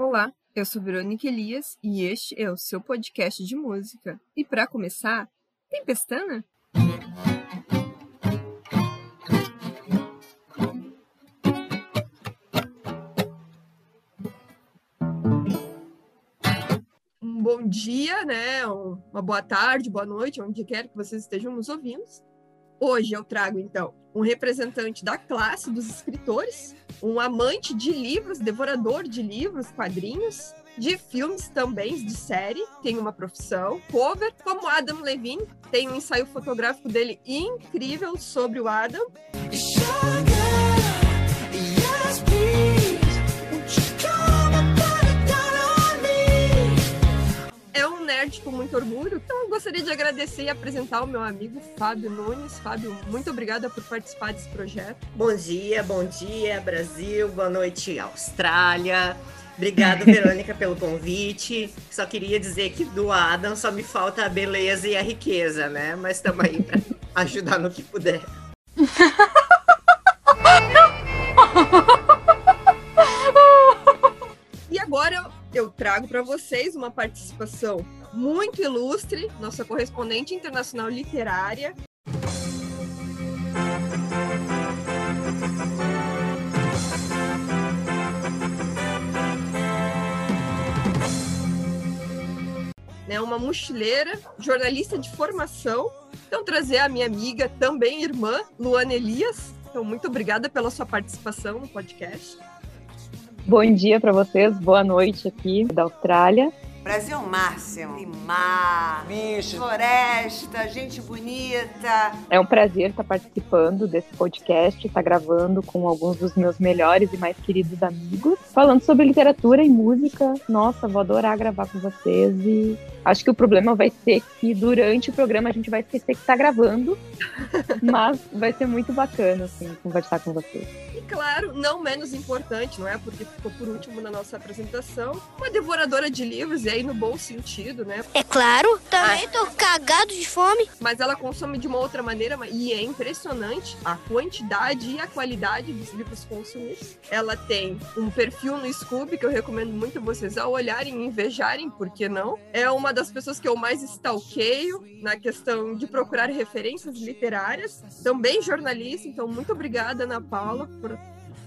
Olá, eu sou Verônica Elias e este é o seu podcast de música. E para começar, tem pestana? Um bom dia, né? Uma boa tarde, boa noite, onde quer que vocês estejam nos ouvindo. Hoje eu trago, então, um representante da classe dos escritores, um amante de livros, devorador de livros, quadrinhos, de filmes também, de série, tem uma profissão, cover, como Adam Levine, tem um ensaio fotográfico dele incrível sobre o Adam. É nerd com muito orgulho, então eu gostaria de agradecer e apresentar o meu amigo Fábio Nunes. Fábio, muito obrigada por participar desse projeto. Bom dia, bom dia, Brasil, boa noite, Austrália. Obrigado, Verônica, pelo convite. Só queria dizer que do Adam só me falta a beleza e a riqueza, né? Mas estamos aí para ajudar no que puder. E agora eu trago para vocês uma participação muito ilustre, nossa correspondente internacional literária. Né, uma mochileira, jornalista de formação. Então, trazer a minha amiga, também irmã, Luana Elias. Então, muito obrigada pela sua participação no podcast. Bom dia para vocês, boa noite aqui da Austrália. Brasil máximo. Tem mar, Bicho. floresta, gente bonita. É um prazer estar participando desse podcast, estar gravando com alguns dos meus melhores e mais queridos amigos, falando sobre literatura e música. Nossa, vou adorar gravar com vocês e acho que o problema vai ser que durante o programa a gente vai esquecer que está gravando, mas vai ser muito bacana assim conversar com vocês. Claro, não menos importante, não é? Porque ficou por último na nossa apresentação, uma devoradora de livros, e aí no bom sentido, né? É claro, também tô cagado de fome. Mas ela consome de uma outra maneira, e é impressionante a quantidade e a qualidade dos livros consumidos. Ela tem um perfil no Scooby que eu recomendo muito vocês a olharem e invejarem, por que não? É uma das pessoas que eu mais stalkeio na questão de procurar referências literárias, também jornalista, então muito obrigada, Ana Paula, por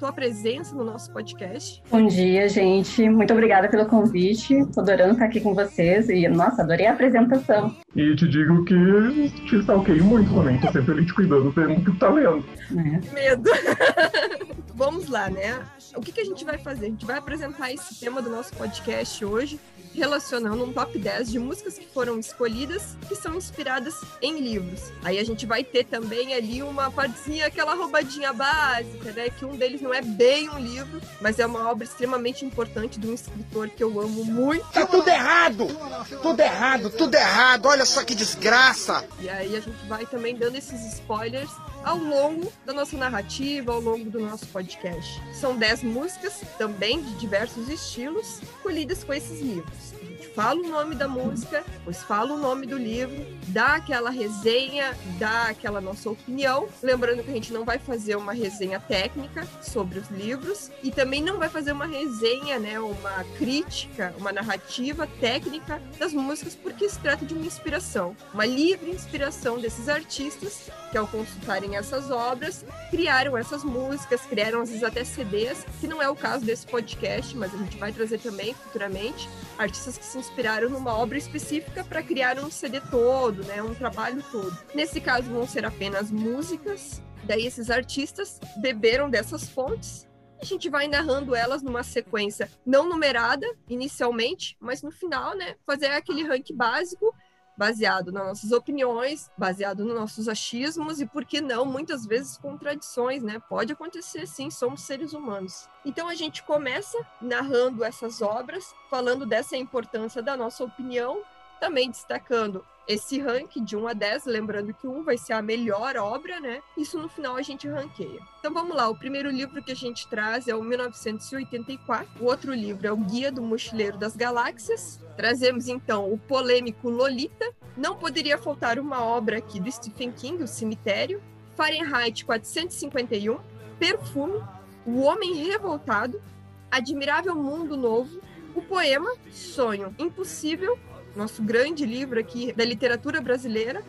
tua presença no nosso podcast. Bom dia, gente. Muito obrigada pelo convite. Tô adorando estar aqui com vocês. E, nossa, adorei a apresentação. E te digo que te stalkeio muito também. Tô sempre ali te cuidando, vendo o que tu tá lendo. né? medo. Vamos lá, né? O que, que a gente vai fazer? A gente vai apresentar esse tema do nosso podcast hoje, relacionando um top 10 de músicas que foram escolhidas que são inspiradas em livros. Aí a gente vai ter também ali uma partezinha, aquela roubadinha básica, né? Que um deles não é bem um livro, mas é uma obra extremamente importante de um escritor que eu amo muito. Tá tudo errado! Tudo errado, tudo errado! Olha só que desgraça! E aí a gente vai também dando esses spoilers ao longo da nossa narrativa, ao longo do nosso podcast. São 10 músicas, também de diversos estilos, colhidas com esses livros. Fala o nome da música, depois fala o nome do livro, dá aquela resenha, dá aquela nossa opinião. Lembrando que a gente não vai fazer uma resenha técnica sobre os livros e também não vai fazer uma resenha, né, uma crítica, uma narrativa técnica das músicas, porque se trata de uma inspiração, uma livre inspiração desses artistas que ao consultarem essas obras, criaram essas músicas, criaram às vezes até CDs, que não é o caso desse podcast, mas a gente vai trazer também futuramente artistas que se inspiraram numa obra específica para criar um CD todo, né, um trabalho todo. Nesse caso vão ser apenas músicas, daí esses artistas beberam dessas fontes a gente vai narrando elas numa sequência não numerada inicialmente, mas no final, né, fazer aquele rank básico baseado nas nossas opiniões, baseado nos nossos achismos e, por que não, muitas vezes contradições, né? Pode acontecer sim, somos seres humanos. Então a gente começa narrando essas obras, falando dessa importância da nossa opinião, também destacando esse ranking de 1 a 10, lembrando que 1 vai ser a melhor obra, né? Isso no final a gente ranqueia. Então vamos lá, o primeiro livro que a gente traz é o 1984, o outro livro é o Guia do Mochileiro das Galáxias. Trazemos então o polêmico Lolita. Não poderia faltar uma obra aqui do Stephen King, O Cemitério. Fahrenheit 451, Perfume, O Homem Revoltado, Admirável Mundo Novo, o poema Sonho Impossível, nosso grande livro aqui da literatura brasileira,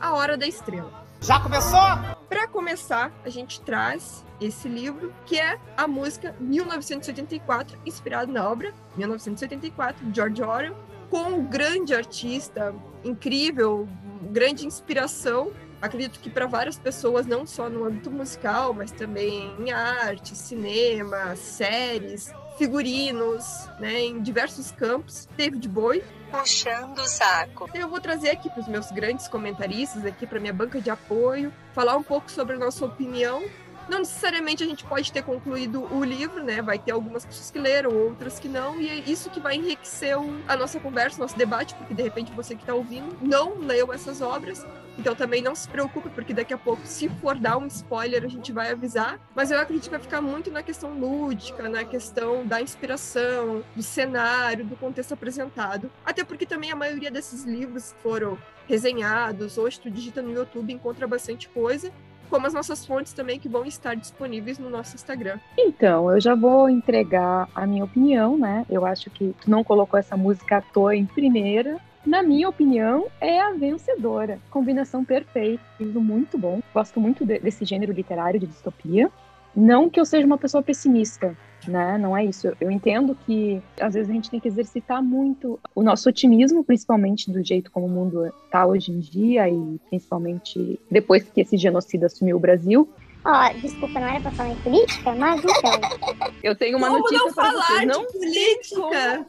A Hora da Estrela. Já começou? Para começar, a gente traz esse livro, que é a música 1984, inspirado na obra 1984 de George Orwell, com um grande artista, incrível, grande inspiração. Acredito que para várias pessoas, não só no âmbito musical, mas também em arte, cinema, séries, figurinos, né, em diversos campos. David Bowie, puxando o saco. Eu vou trazer aqui para os meus grandes comentaristas, aqui para minha banca de apoio, falar um pouco sobre a nossa opinião não necessariamente a gente pode ter concluído o livro, né? Vai ter algumas pessoas que leram, outras que não, e é isso que vai enriquecer a nossa conversa, nosso debate, porque de repente você que está ouvindo não leu essas obras, então também não se preocupe, porque daqui a pouco, se for dar um spoiler, a gente vai avisar. Mas eu acredito que vai ficar muito na questão lúdica, na questão da inspiração, do cenário, do contexto apresentado. Até porque também a maioria desses livros foram resenhados, hoje tu digita no YouTube encontra bastante coisa como as nossas fontes também que vão estar disponíveis no nosso Instagram. Então, eu já vou entregar a minha opinião, né? Eu acho que tu não colocou essa música à toa em primeira. Na minha opinião, é a vencedora. Combinação perfeita, muito bom. Gosto muito de, desse gênero literário de distopia. Não que eu seja uma pessoa pessimista, né? Não é isso. Eu entendo que às vezes a gente tem que exercitar muito o nosso otimismo, principalmente do jeito como o mundo está hoje em dia e principalmente depois que esse genocídio assumiu o Brasil. Ó, oh, desculpa, não era pra falar em política, mas então. Eu tenho uma como notícia não pra falar vocês. De não política?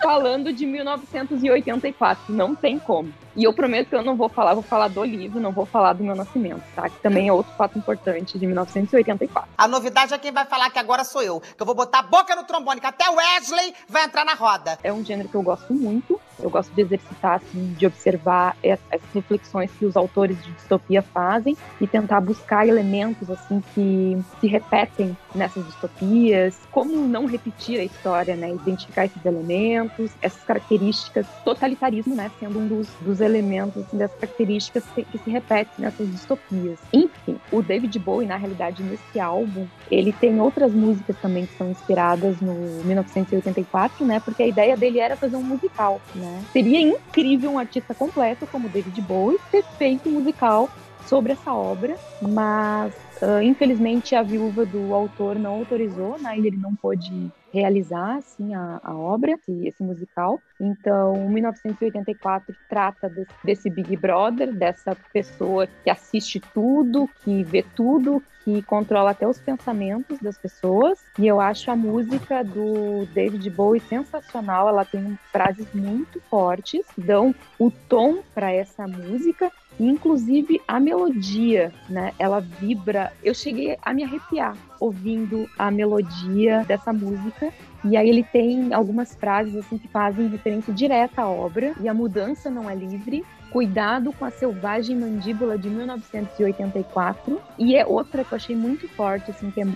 Falando de 1984, não tem como. E eu prometo que eu não vou falar, vou falar do livro, não vou falar do meu nascimento, tá? Que também é outro fato importante de 1984. A novidade é quem vai falar que agora sou eu. Que eu vou botar a boca no trombone, que até Wesley vai entrar na roda. É um gênero que eu gosto muito. Eu gosto de exercitar, assim, de observar essas reflexões que os autores de distopia fazem e tentar buscar elementos, assim, que se repetem nessas distopias. Como não repetir a história, né? Identificar esses elementos, essas características. Totalitarismo, né? Sendo um dos, dos elementos assim, das características que, que, se repetem nessas distopias. Enfim, o David Bowie, na realidade, nesse álbum, ele tem outras músicas também que são inspiradas no 1984, né? Porque a ideia dele era fazer um musical, né? Seria incrível um artista completo como David Bowie ter feito um musical sobre essa obra, mas uh, infelizmente a viúva do autor não autorizou, né? Ele não pôde realizar assim a, a obra, esse, esse, musical. Então, 1984 trata desse, desse Big Brother, dessa pessoa que assiste tudo, que vê tudo, que controla até os pensamentos das pessoas. E eu acho a música do David Bowie sensacional. Ela tem frases muito fortes, dão o tom para essa música inclusive a melodia, né? Ela vibra. Eu cheguei a me arrepiar ouvindo a melodia dessa música. E aí ele tem algumas frases assim que fazem referência direta à obra. E a mudança não é livre. Cuidado com a selvagem mandíbula de 1984. E é outra que eu achei muito forte, assim, que é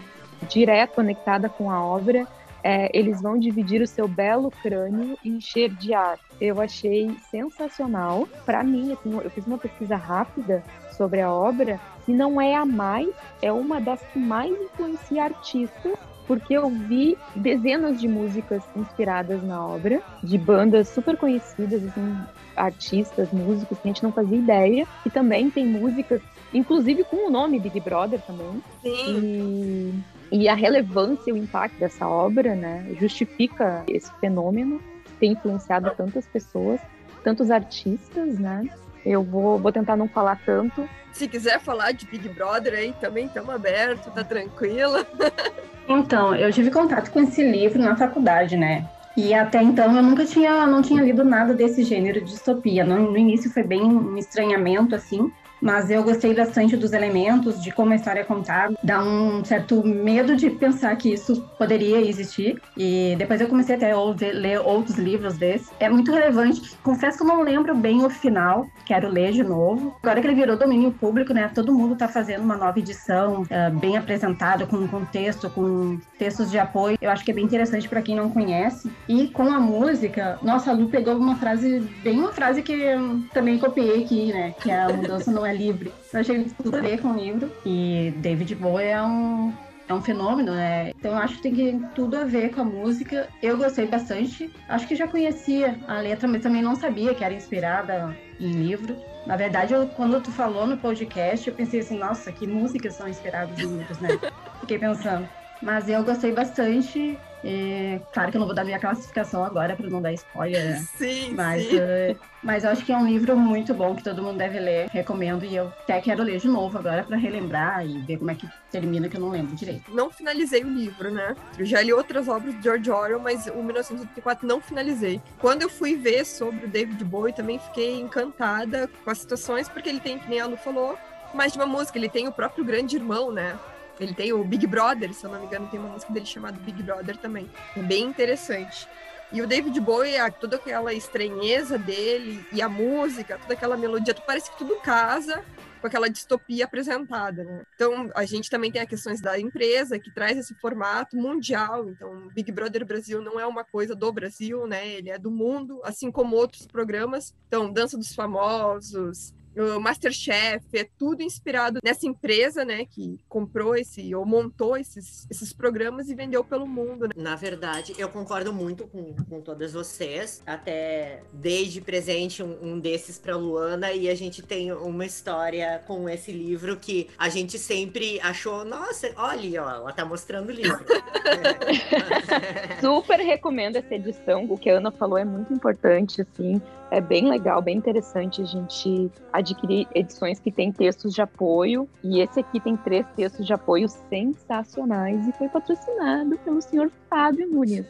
direto conectada com a obra, é, eles vão dividir o seu belo crânio e encher de ar. Eu achei sensacional. Para mim, assim, eu fiz uma pesquisa rápida sobre a obra e não é a mais, é uma das que mais influencia artistas porque eu vi dezenas de músicas inspiradas na obra, de bandas super conhecidas, assim, artistas, músicos que a gente não fazia ideia, e também tem músicas, inclusive com o nome Big Brother também. Sim. E e a relevância e o impacto dessa obra, né, justifica esse fenômeno ter influenciado tantas pessoas, tantos artistas, né? Eu vou, vou tentar não falar tanto. Se quiser falar de Big Brother aí, também estamos abertos, tá tranquila. Então, eu tive contato com esse livro na faculdade, né? E até então eu nunca tinha, não tinha lido nada desse gênero de distopia. No, no início foi bem um estranhamento, assim, mas eu gostei bastante dos elementos, de como a história é contada. Dá um certo medo de pensar que isso poderia existir. E depois eu comecei até a ler outros livros desses. É muito relevante. Confesso que eu não lembro bem o final, quero ler de novo. Agora que ele virou domínio público, né? Todo mundo está fazendo uma nova edição, uh, bem apresentada, com contexto, com textos de apoio. Eu acho que é bem interessante para quem não conhece. E com a música, nossa, a Lu pegou uma frase, bem uma frase que eu também copiei aqui, né? Que é a mudança não é livre. Eu achei tudo a ver com o livro. E David Bowie é um é um fenômeno, né? Então eu acho que tem tudo a ver com a música. Eu gostei bastante. Acho que já conhecia a letra, mas também não sabia que era inspirada em livro. Na verdade, eu, quando tu falou no podcast, eu pensei assim, nossa, que músicas são inspiradas em livros, né? Fiquei pensando. Mas eu gostei bastante. É, claro que eu não vou dar minha classificação agora para não dar spoiler, né? Sim, mas, sim. Uh, mas eu acho que é um livro muito bom que todo mundo deve ler. Recomendo e eu até quero ler de novo agora para relembrar e ver como é que termina, que eu não lembro direito. Não finalizei o livro, né? Eu já li outras obras de George Orwell, mas o 1984 não finalizei. Quando eu fui ver sobre o David Bowie, também fiquei encantada com as situações, porque ele tem, que nem a Lu falou, mais de uma música. Ele tem o próprio Grande Irmão, né? Ele tem o Big Brother, se eu não me engano, tem uma música dele chamada Big Brother também. É bem interessante. E o David Bowie, toda aquela estranheza dele e a música, toda aquela melodia, parece que tudo casa com aquela distopia apresentada, né? Então, a gente também tem as questões da empresa que traz esse formato mundial. Então, Big Brother Brasil não é uma coisa do Brasil, né? Ele é do mundo, assim como outros programas. Então, Dança dos Famosos, o Masterchef, é tudo inspirado nessa empresa, né, que comprou esse, ou montou esses, esses programas e vendeu pelo mundo. Né? Na verdade, eu concordo muito com, com todas vocês, até desde presente um, um desses para Luana, e a gente tem uma história com esse livro que a gente sempre achou, nossa, olha, ó, ela tá mostrando o livro. Super recomendo essa edição, o que a Ana falou é muito importante, assim, é bem legal, bem interessante a gente adquirir edições que tem textos de apoio. E esse aqui tem três textos de apoio sensacionais e foi patrocinado pelo senhor Fábio Nunes.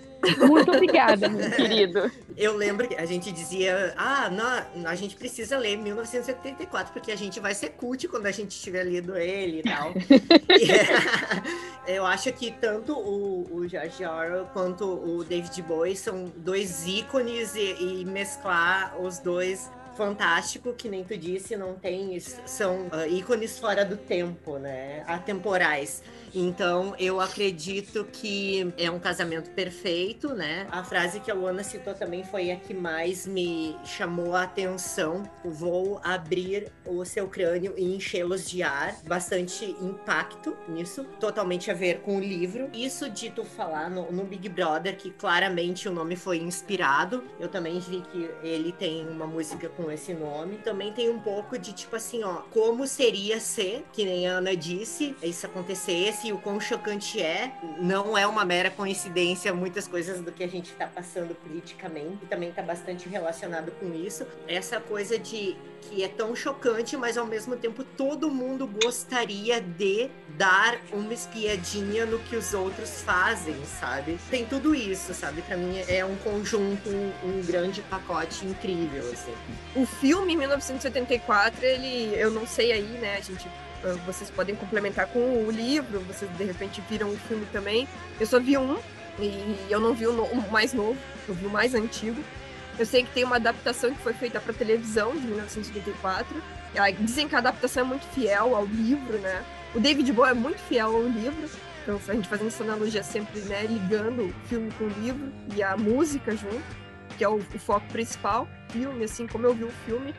Muito obrigada, meu querido. Eu lembro que a gente dizia, ah, não, a gente precisa ler 1974, porque a gente vai ser cult quando a gente tiver lido ele e tal. e, eu acho que tanto o, o George Orwell quanto o David Bowie são dois ícones e, e mesclar os dois fantástico, que nem tu disse, não tem. São uh, ícones fora do tempo, né? Atemporais. Então, eu acredito que é um casamento perfeito, né? A frase que a Luana citou também foi a que mais me chamou a atenção. Vou abrir o seu crânio e enchê-los de ar. Bastante impacto nisso. Totalmente a ver com o livro. Isso de tu falar no, no Big Brother, que claramente o nome foi inspirado. Eu também vi que ele tem uma música com esse nome. Também tem um pouco de tipo assim, ó, como seria ser, que nem a Ana disse, isso acontecesse e o quão chocante é. Não é uma mera coincidência muitas coisas do que a gente está passando politicamente, e também está bastante relacionado com isso. Essa coisa de que é tão chocante, mas ao mesmo tempo todo mundo gostaria de dar uma espiadinha no que os outros fazem, sabe? Tem tudo isso, sabe? Para mim é um conjunto, um, um, grande pacote incrível, assim. O filme 1974, ele, eu não sei aí, né, a gente vocês podem complementar com o livro, vocês de repente viram o filme também. Eu só vi um e eu não vi o, no, o mais novo, eu vi o mais antigo. Eu sei que tem uma adaptação que foi feita para televisão de 1954. Dizem que a adaptação é muito fiel ao livro, né? O David Bowie é muito fiel ao livro. Então, a gente fazendo essa analogia sempre, né? Ligando o filme com o livro e a música junto, que é o, o foco principal. Filme, assim como eu vi o filme,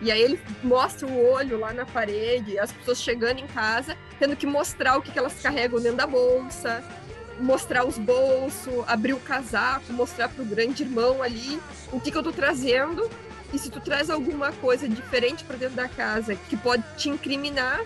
e aí ele mostra o olho lá na parede, as pessoas chegando em casa, tendo que mostrar o que, que elas carregam dentro da bolsa, mostrar os bolsos, abrir o casaco, mostrar pro grande irmão ali o que, que eu tô trazendo. E se tu traz alguma coisa diferente para dentro da casa que pode te incriminar,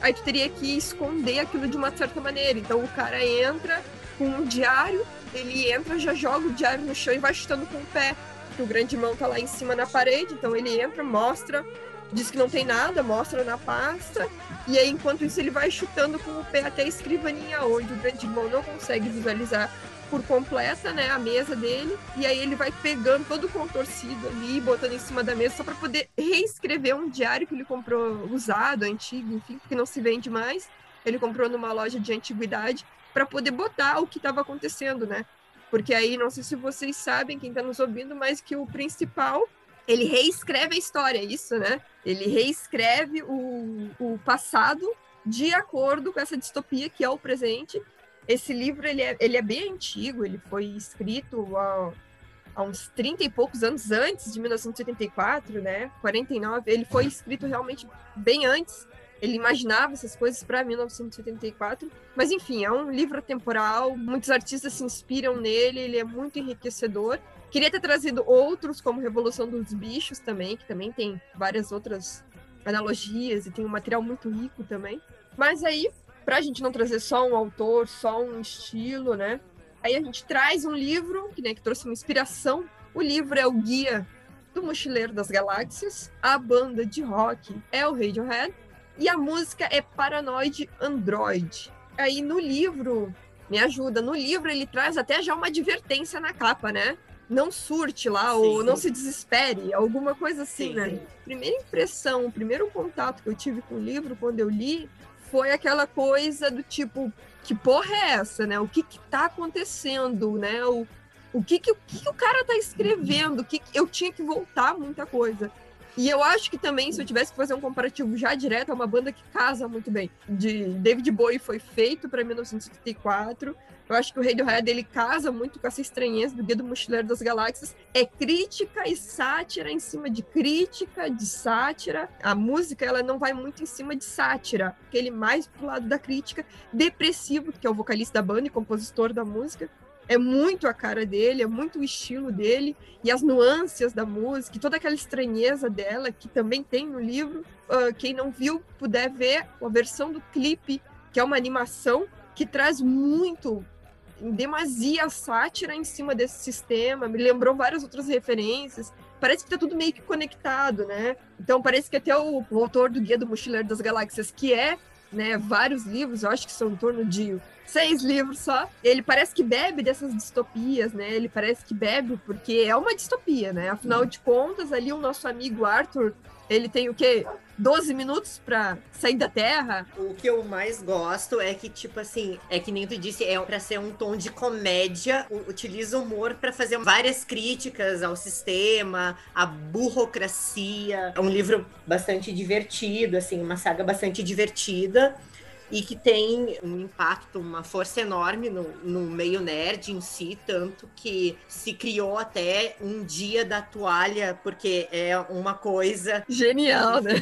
aí tu teria que esconder aquilo de uma certa maneira. Então o cara entra com um diário, ele entra, já joga o diário no chão e vai chutando com o pé que o grande irmão tá lá em cima na parede, então ele entra, mostra, diz que não tem nada, mostra na pasta, e aí enquanto isso ele vai chutando com o pé até a escrivaninha, onde o grande irmão não consegue visualizar por completa, né, a mesa dele, e aí ele vai pegando todo contorcido ali, botando em cima da mesa só para poder reescrever um diário que ele comprou usado, antigo, enfim, que não se vende mais. Ele comprou numa loja de antiguidade para poder botar o que estava acontecendo, né? Porque aí, não sei se vocês sabem, quem está nos ouvindo, mas que o principal, ele reescreve a história, é isso, né? Ele reescreve o, o passado de acordo com essa distopia que é o presente. Esse livro, ele é, ele é bem antigo, ele foi escrito há, há uns 30 e poucos anos antes de 1974, né? 49, ele foi escrito realmente bem antes ele imaginava essas coisas para 1974. Mas enfim, é um livro atemporal, muitos artistas se inspiram nele, ele é muito enriquecedor. Queria ter trazido outros, como Revolução dos Bichos também, que também tem várias outras analogias e tem um material muito rico também. Mas aí, para a gente não trazer só um autor, só um estilo, né? Aí a gente traz um livro que, né, que trouxe uma inspiração. O livro é o Guia do Mochileiro das Galáxias. A banda de rock é o Radiohead. E a música é Paranoid Android. Aí no livro, me ajuda, no livro ele traz até já uma advertência na capa, né? não surte lá, sim, ou sim. não se desespere, alguma coisa assim, sim, né? Primeira impressão, o primeiro contato que eu tive com o livro quando eu li foi aquela coisa do tipo, que porra é essa, né? O que que tá acontecendo, né? O, o que que, o que que o cara tá escrevendo? O que, que eu tinha que voltar muita coisa. E eu acho que também, se eu tivesse que fazer um comparativo já direto, é uma banda que casa muito bem. De David Bowie foi feito para 1974. Eu acho que o Radiohead ele casa muito com essa estranheza do Guia do Mochileiro das Galáxias. É crítica e sátira em cima de crítica, de sátira. A música ela não vai muito em cima de sátira, aquele mais pro lado da crítica. Depressivo, que é o vocalista da banda e compositor da música, é muito a cara dele, é muito o estilo dele, e as nuances da música, e toda aquela estranheza dela, que também tem no livro. Uh, quem não viu, puder ver a versão do clipe, que é uma animação que traz muito, em demasia sátira em cima desse sistema, me lembrou várias outras referências. Parece que tá tudo meio que conectado, né? Então parece que até o, o autor do Guia do Mochileiro das Galáxias, que é né, vários livros, eu acho que são em torno de seis livros só. Ele parece que bebe dessas distopias, né? Ele parece que bebe porque é uma distopia, né? Afinal de contas, ali o nosso amigo Arthur, ele tem o quê? 12 minutos para sair da Terra. O que eu mais gosto é que, tipo assim, é que nem tu disse, é para ser um tom de comédia, utiliza humor para fazer várias críticas ao sistema, à burocracia. É um livro bastante divertido, assim, uma saga bastante divertida e que tem um impacto, uma força enorme no, no meio nerd em si, tanto que se criou até um dia da toalha, porque é uma coisa. Genial, né?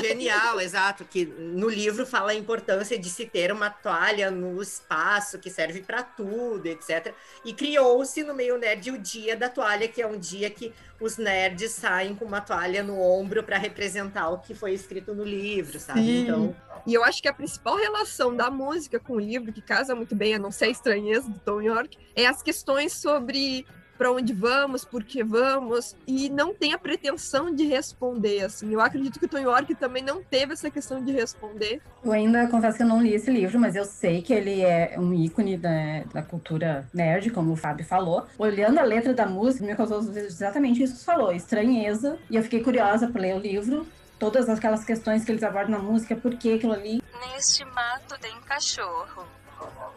Genial, exato. Que no livro fala a importância de se ter uma toalha no espaço que serve para tudo, etc. E criou-se no meio nerd o dia da toalha, que é um dia que os nerds saem com uma toalha no ombro para representar o que foi escrito no livro, sabe? Sim. Então. E eu acho que a principal relação da música com o livro, que casa muito bem, a não ser a estranheza do Tom York, é as questões sobre para onde vamos, por que vamos, e não tem a pretensão de responder, assim. Eu acredito que o Tom York também não teve essa questão de responder. Eu ainda confesso que eu não li esse livro, mas eu sei que ele é um ícone da, da cultura nerd, como o Fábio falou. Olhando a letra da música, me causou exatamente isso que você falou, estranheza, e eu fiquei curiosa por ler o livro, todas aquelas questões que eles abordam na música, por que aquilo ali. Neste mato tem cachorro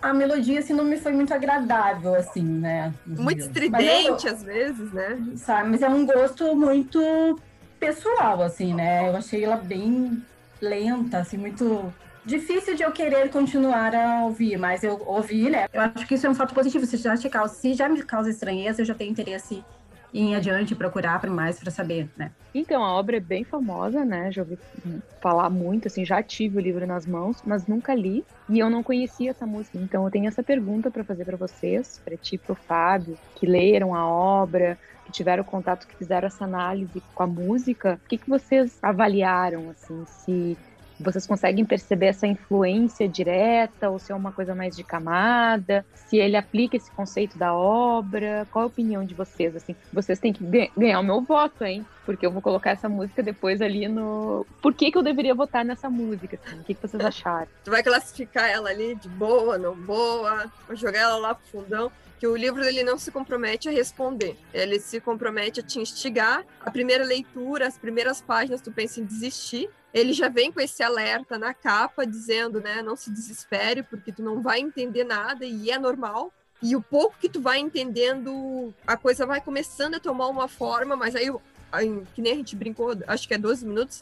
a melodia assim não me foi muito agradável assim, né? Muito estridente às vezes, né? Sabe, mas é um gosto muito pessoal assim, né? Eu achei ela bem lenta, assim, muito difícil de eu querer continuar a ouvir, mas eu ouvi, né? Eu acho que isso é um fato positivo. Se já, te causa, se já me causa estranheza, eu já tenho interesse em adiante procurar para mais para saber, né? Então, a obra é bem famosa, né? Já ouvi falar muito, assim, já tive o livro nas mãos, mas nunca li e eu não conhecia essa música. Então, eu tenho essa pergunta para fazer para vocês, para ti, para o Fábio, que leram a obra, que tiveram contato, que fizeram essa análise com a música. O que, que vocês avaliaram, assim, se vocês conseguem perceber essa influência direta ou se é uma coisa mais de camada? Se ele aplica esse conceito da obra? Qual a opinião de vocês? Assim, vocês têm que ganhar o meu voto, hein? Porque eu vou colocar essa música depois ali no. Por que, que eu deveria votar nessa música? Assim? O que, que vocês acharam? Tu vai classificar ela ali de boa, não boa? Vai jogar ela lá pro fundão? que o livro ele não se compromete a responder, ele se compromete a te instigar. A primeira leitura, as primeiras páginas, tu pensa em desistir, ele já vem com esse alerta na capa dizendo, né, não se desespere porque tu não vai entender nada e é normal. E o pouco que tu vai entendendo, a coisa vai começando a tomar uma forma, mas aí, que nem a gente brincou, acho que é 12 minutos,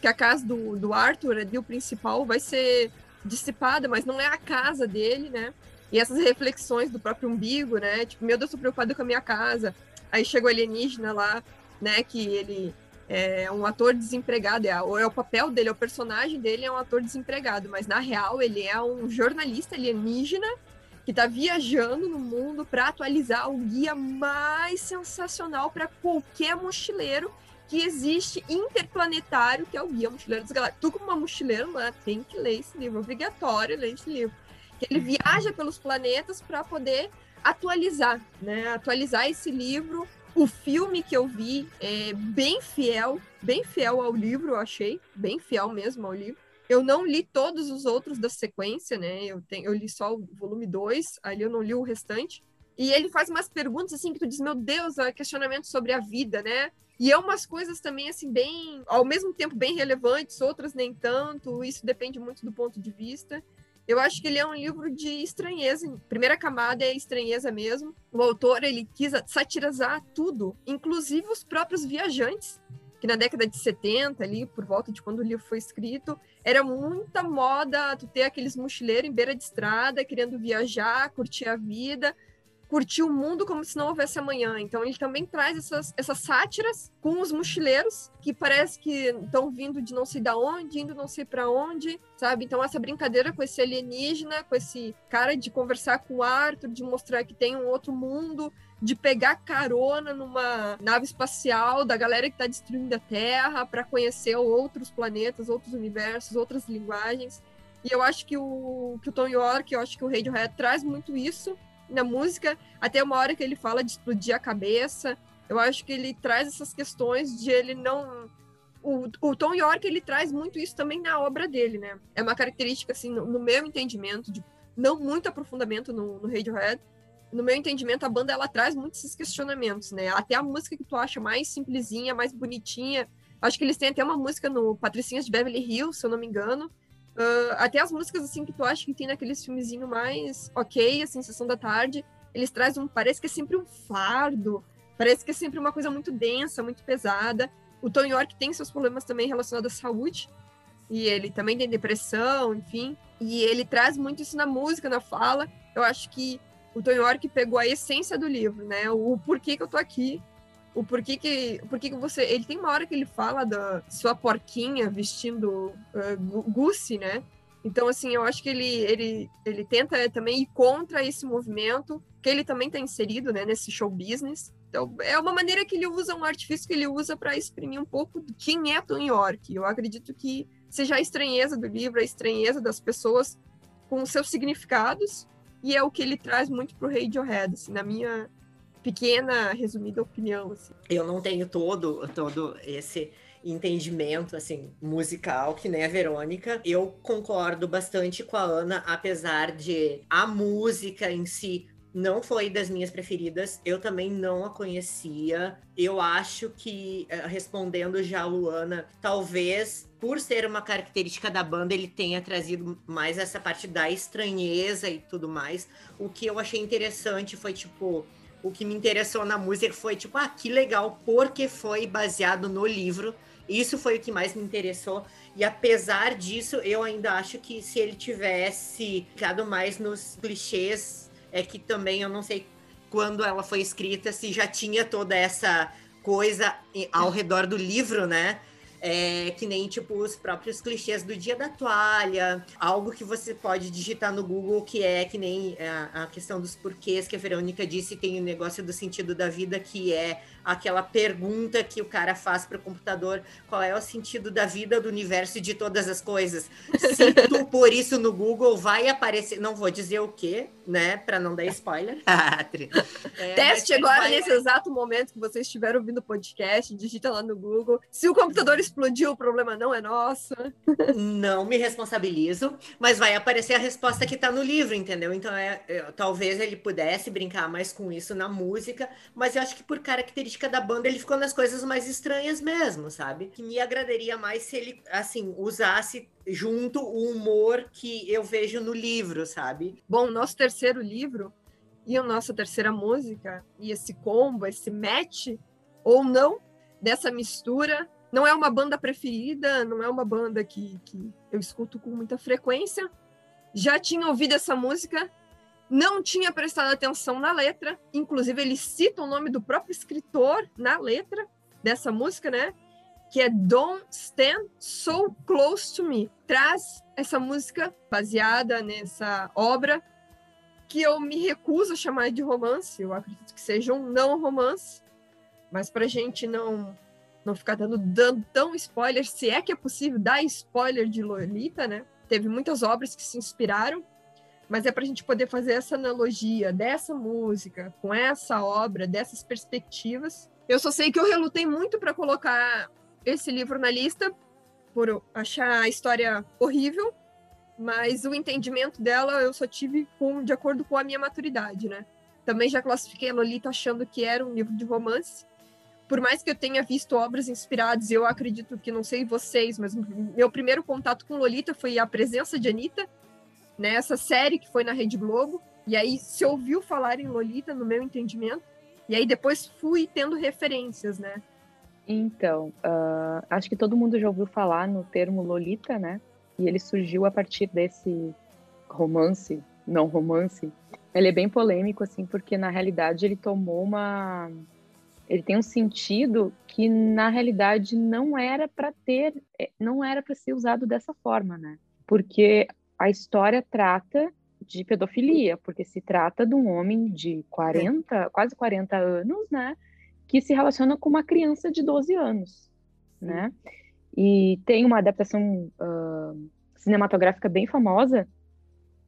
que a casa do, do Arthur, ali, o principal, vai ser dissipada, mas não é a casa dele, né? E essas reflexões do próprio umbigo, né? Tipo, meu Deus, tô preocupado com a minha casa. Aí chega o alienígena lá, né? Que ele é um ator desempregado, é, ou é o papel dele, é o personagem dele é um ator desempregado, mas na real ele é um jornalista alienígena que está viajando no mundo para atualizar o guia mais sensacional para qualquer mochileiro que existe interplanetário, que é o Guia Mochileiro dos Galácticos. Tu, como uma mochileira, né, tem que ler esse livro, obrigatório ler esse livro. Que ele viaja pelos planetas para poder atualizar, né? Atualizar esse livro. O filme que eu vi é bem fiel, bem fiel ao livro, eu achei, bem fiel mesmo ao livro. Eu não li todos os outros da sequência, né? Eu, tenho, eu li só o volume 2, ali eu não li o restante. E ele faz umas perguntas assim que tu diz, meu Deus, é questionamento sobre a vida, né? E é umas coisas também assim bem, ao mesmo tempo bem relevantes, outras nem tanto. Isso depende muito do ponto de vista. Eu acho que ele é um livro de estranheza. Primeira camada é estranheza mesmo. O autor ele quis satirizar tudo, inclusive os próprios viajantes, que na década de 70 ali, por volta de quando o livro foi escrito, era muita moda tu ter aqueles mochileiros em beira de estrada, querendo viajar, curtir a vida, curtir o mundo como se não houvesse amanhã. Então ele também traz essas, essas sátiras com os mochileiros que parece que estão vindo de não sei da onde, indo não sei para onde, sabe? Então essa brincadeira com esse alienígena, com esse cara de conversar com o Arthur, de mostrar que tem um outro mundo, de pegar carona numa nave espacial da galera que está destruindo a Terra para conhecer outros planetas, outros universos, outras linguagens. E eu acho que o, que o Tom York, eu acho que o Radiohead traz muito isso na música, até uma hora que ele fala de explodir a cabeça. Eu acho que ele traz essas questões de ele não. O, o Tom York ele traz muito isso também na obra dele, né? É uma característica, assim, no, no meu entendimento, de não muito aprofundamento no, no Radiohead. No meu entendimento, a banda ela traz muitos esses questionamentos, né? Até a música que tu acha mais simplesinha, mais bonitinha. Acho que eles têm até uma música no Patricinhas de Beverly Hills, se eu não me engano, Uh, até as músicas assim que tu acha que tem naqueles filmezinho mais ok, assim, sessão da tarde, eles trazem um. Parece que é sempre um fardo, parece que é sempre uma coisa muito densa, muito pesada. O Tom York tem seus problemas também relacionados à saúde, e ele também tem depressão, enfim. E ele traz muito isso na música, na fala. Eu acho que o Tom York pegou a essência do livro, né? O porquê que eu tô aqui, o porquê que, porquê que você. Ele tem uma hora que ele fala da sua porquinha vestindo uh, né? Então, assim, eu acho que ele, ele, ele tenta também ir contra esse movimento, que ele também está inserido né, nesse show business. Então, é uma maneira que ele usa, um artifício que ele usa para exprimir um pouco de quem é Tom York. Eu acredito que seja a estranheza do livro, a estranheza das pessoas com seus significados, e é o que ele traz muito para o Radiohead, assim, na minha, pequena, resumida opinião. Assim. Eu não tenho todo, todo esse entendimento assim musical que nem a Verônica. Eu concordo bastante com a Ana, apesar de a música em si não foi das minhas preferidas. Eu também não a conhecia. Eu acho que, eh, respondendo já a Luana, talvez por ser uma característica da banda, ele tenha trazido mais essa parte da estranheza e tudo mais. O que eu achei interessante foi, tipo, o que me interessou na música foi tipo, ah, que legal, porque foi baseado no livro. Isso foi o que mais me interessou. E apesar disso, eu ainda acho que se ele tivesse ficado mais nos clichês, é que também eu não sei quando ela foi escrita, se já tinha toda essa coisa ao redor do livro, né? É, que nem, tipo, os próprios clichês do dia da toalha, algo que você pode digitar no Google, que é que nem a, a questão dos porquês que a Verônica disse, tem o negócio do sentido da vida, que é aquela pergunta que o cara faz para o computador: qual é o sentido da vida, do universo e de todas as coisas? Se tu pôr isso no Google, vai aparecer. Não vou dizer o que, né? Para não dar spoiler. é, Teste agora, vai... nesse exato momento que vocês estiveram ouvindo o podcast, digita lá no Google. Se o computador explodiu, o problema não é nosso. Não me responsabilizo, mas vai aparecer a resposta que está no livro, entendeu? Então, é, é, talvez ele pudesse brincar mais com isso na música, mas eu acho que por característica da banda, ele ficou nas coisas mais estranhas mesmo, sabe? Que me agradaria mais se ele, assim, usasse junto o humor que eu vejo no livro, sabe? Bom, nosso terceiro livro e a nossa terceira música, e esse combo, esse match, ou não, dessa mistura. Não é uma banda preferida, não é uma banda que, que eu escuto com muita frequência. Já tinha ouvido essa música, não tinha prestado atenção na letra, inclusive ele cita o nome do próprio escritor na letra dessa música, né? que é Don't Stand So Close to Me. Traz essa música baseada nessa obra que eu me recuso a chamar de romance, eu acredito que seja um não romance, mas para a gente não não ficar dando, dando tão spoiler, se é que é possível dar spoiler de Lolita, né? Teve muitas obras que se inspiraram, mas é para a gente poder fazer essa analogia dessa música com essa obra, dessas perspectivas. Eu só sei que eu relutei muito para colocar esse livro na lista, por achar a história horrível, mas o entendimento dela eu só tive com, de acordo com a minha maturidade, né? Também já classifiquei a Lolita achando que era um livro de romance, por mais que eu tenha visto obras inspiradas, eu acredito que, não sei vocês, mas meu primeiro contato com Lolita foi a presença de Anitta, nessa né, série que foi na Rede Globo, e aí se ouviu falar em Lolita, no meu entendimento, e aí depois fui tendo referências, né? Então, uh, acho que todo mundo já ouviu falar no termo Lolita, né? E ele surgiu a partir desse romance, não romance. Ele é bem polêmico, assim, porque na realidade ele tomou uma ele tem um sentido que na realidade não era para ter, eh, não era para ser usado dessa forma, né? Porque a história trata de pedofilia, porque se trata de um homem de 40, quase 40 anos, né, que se relaciona com uma criança de 12 anos, né? E tem uma adaptação uh, cinematográfica bem famosa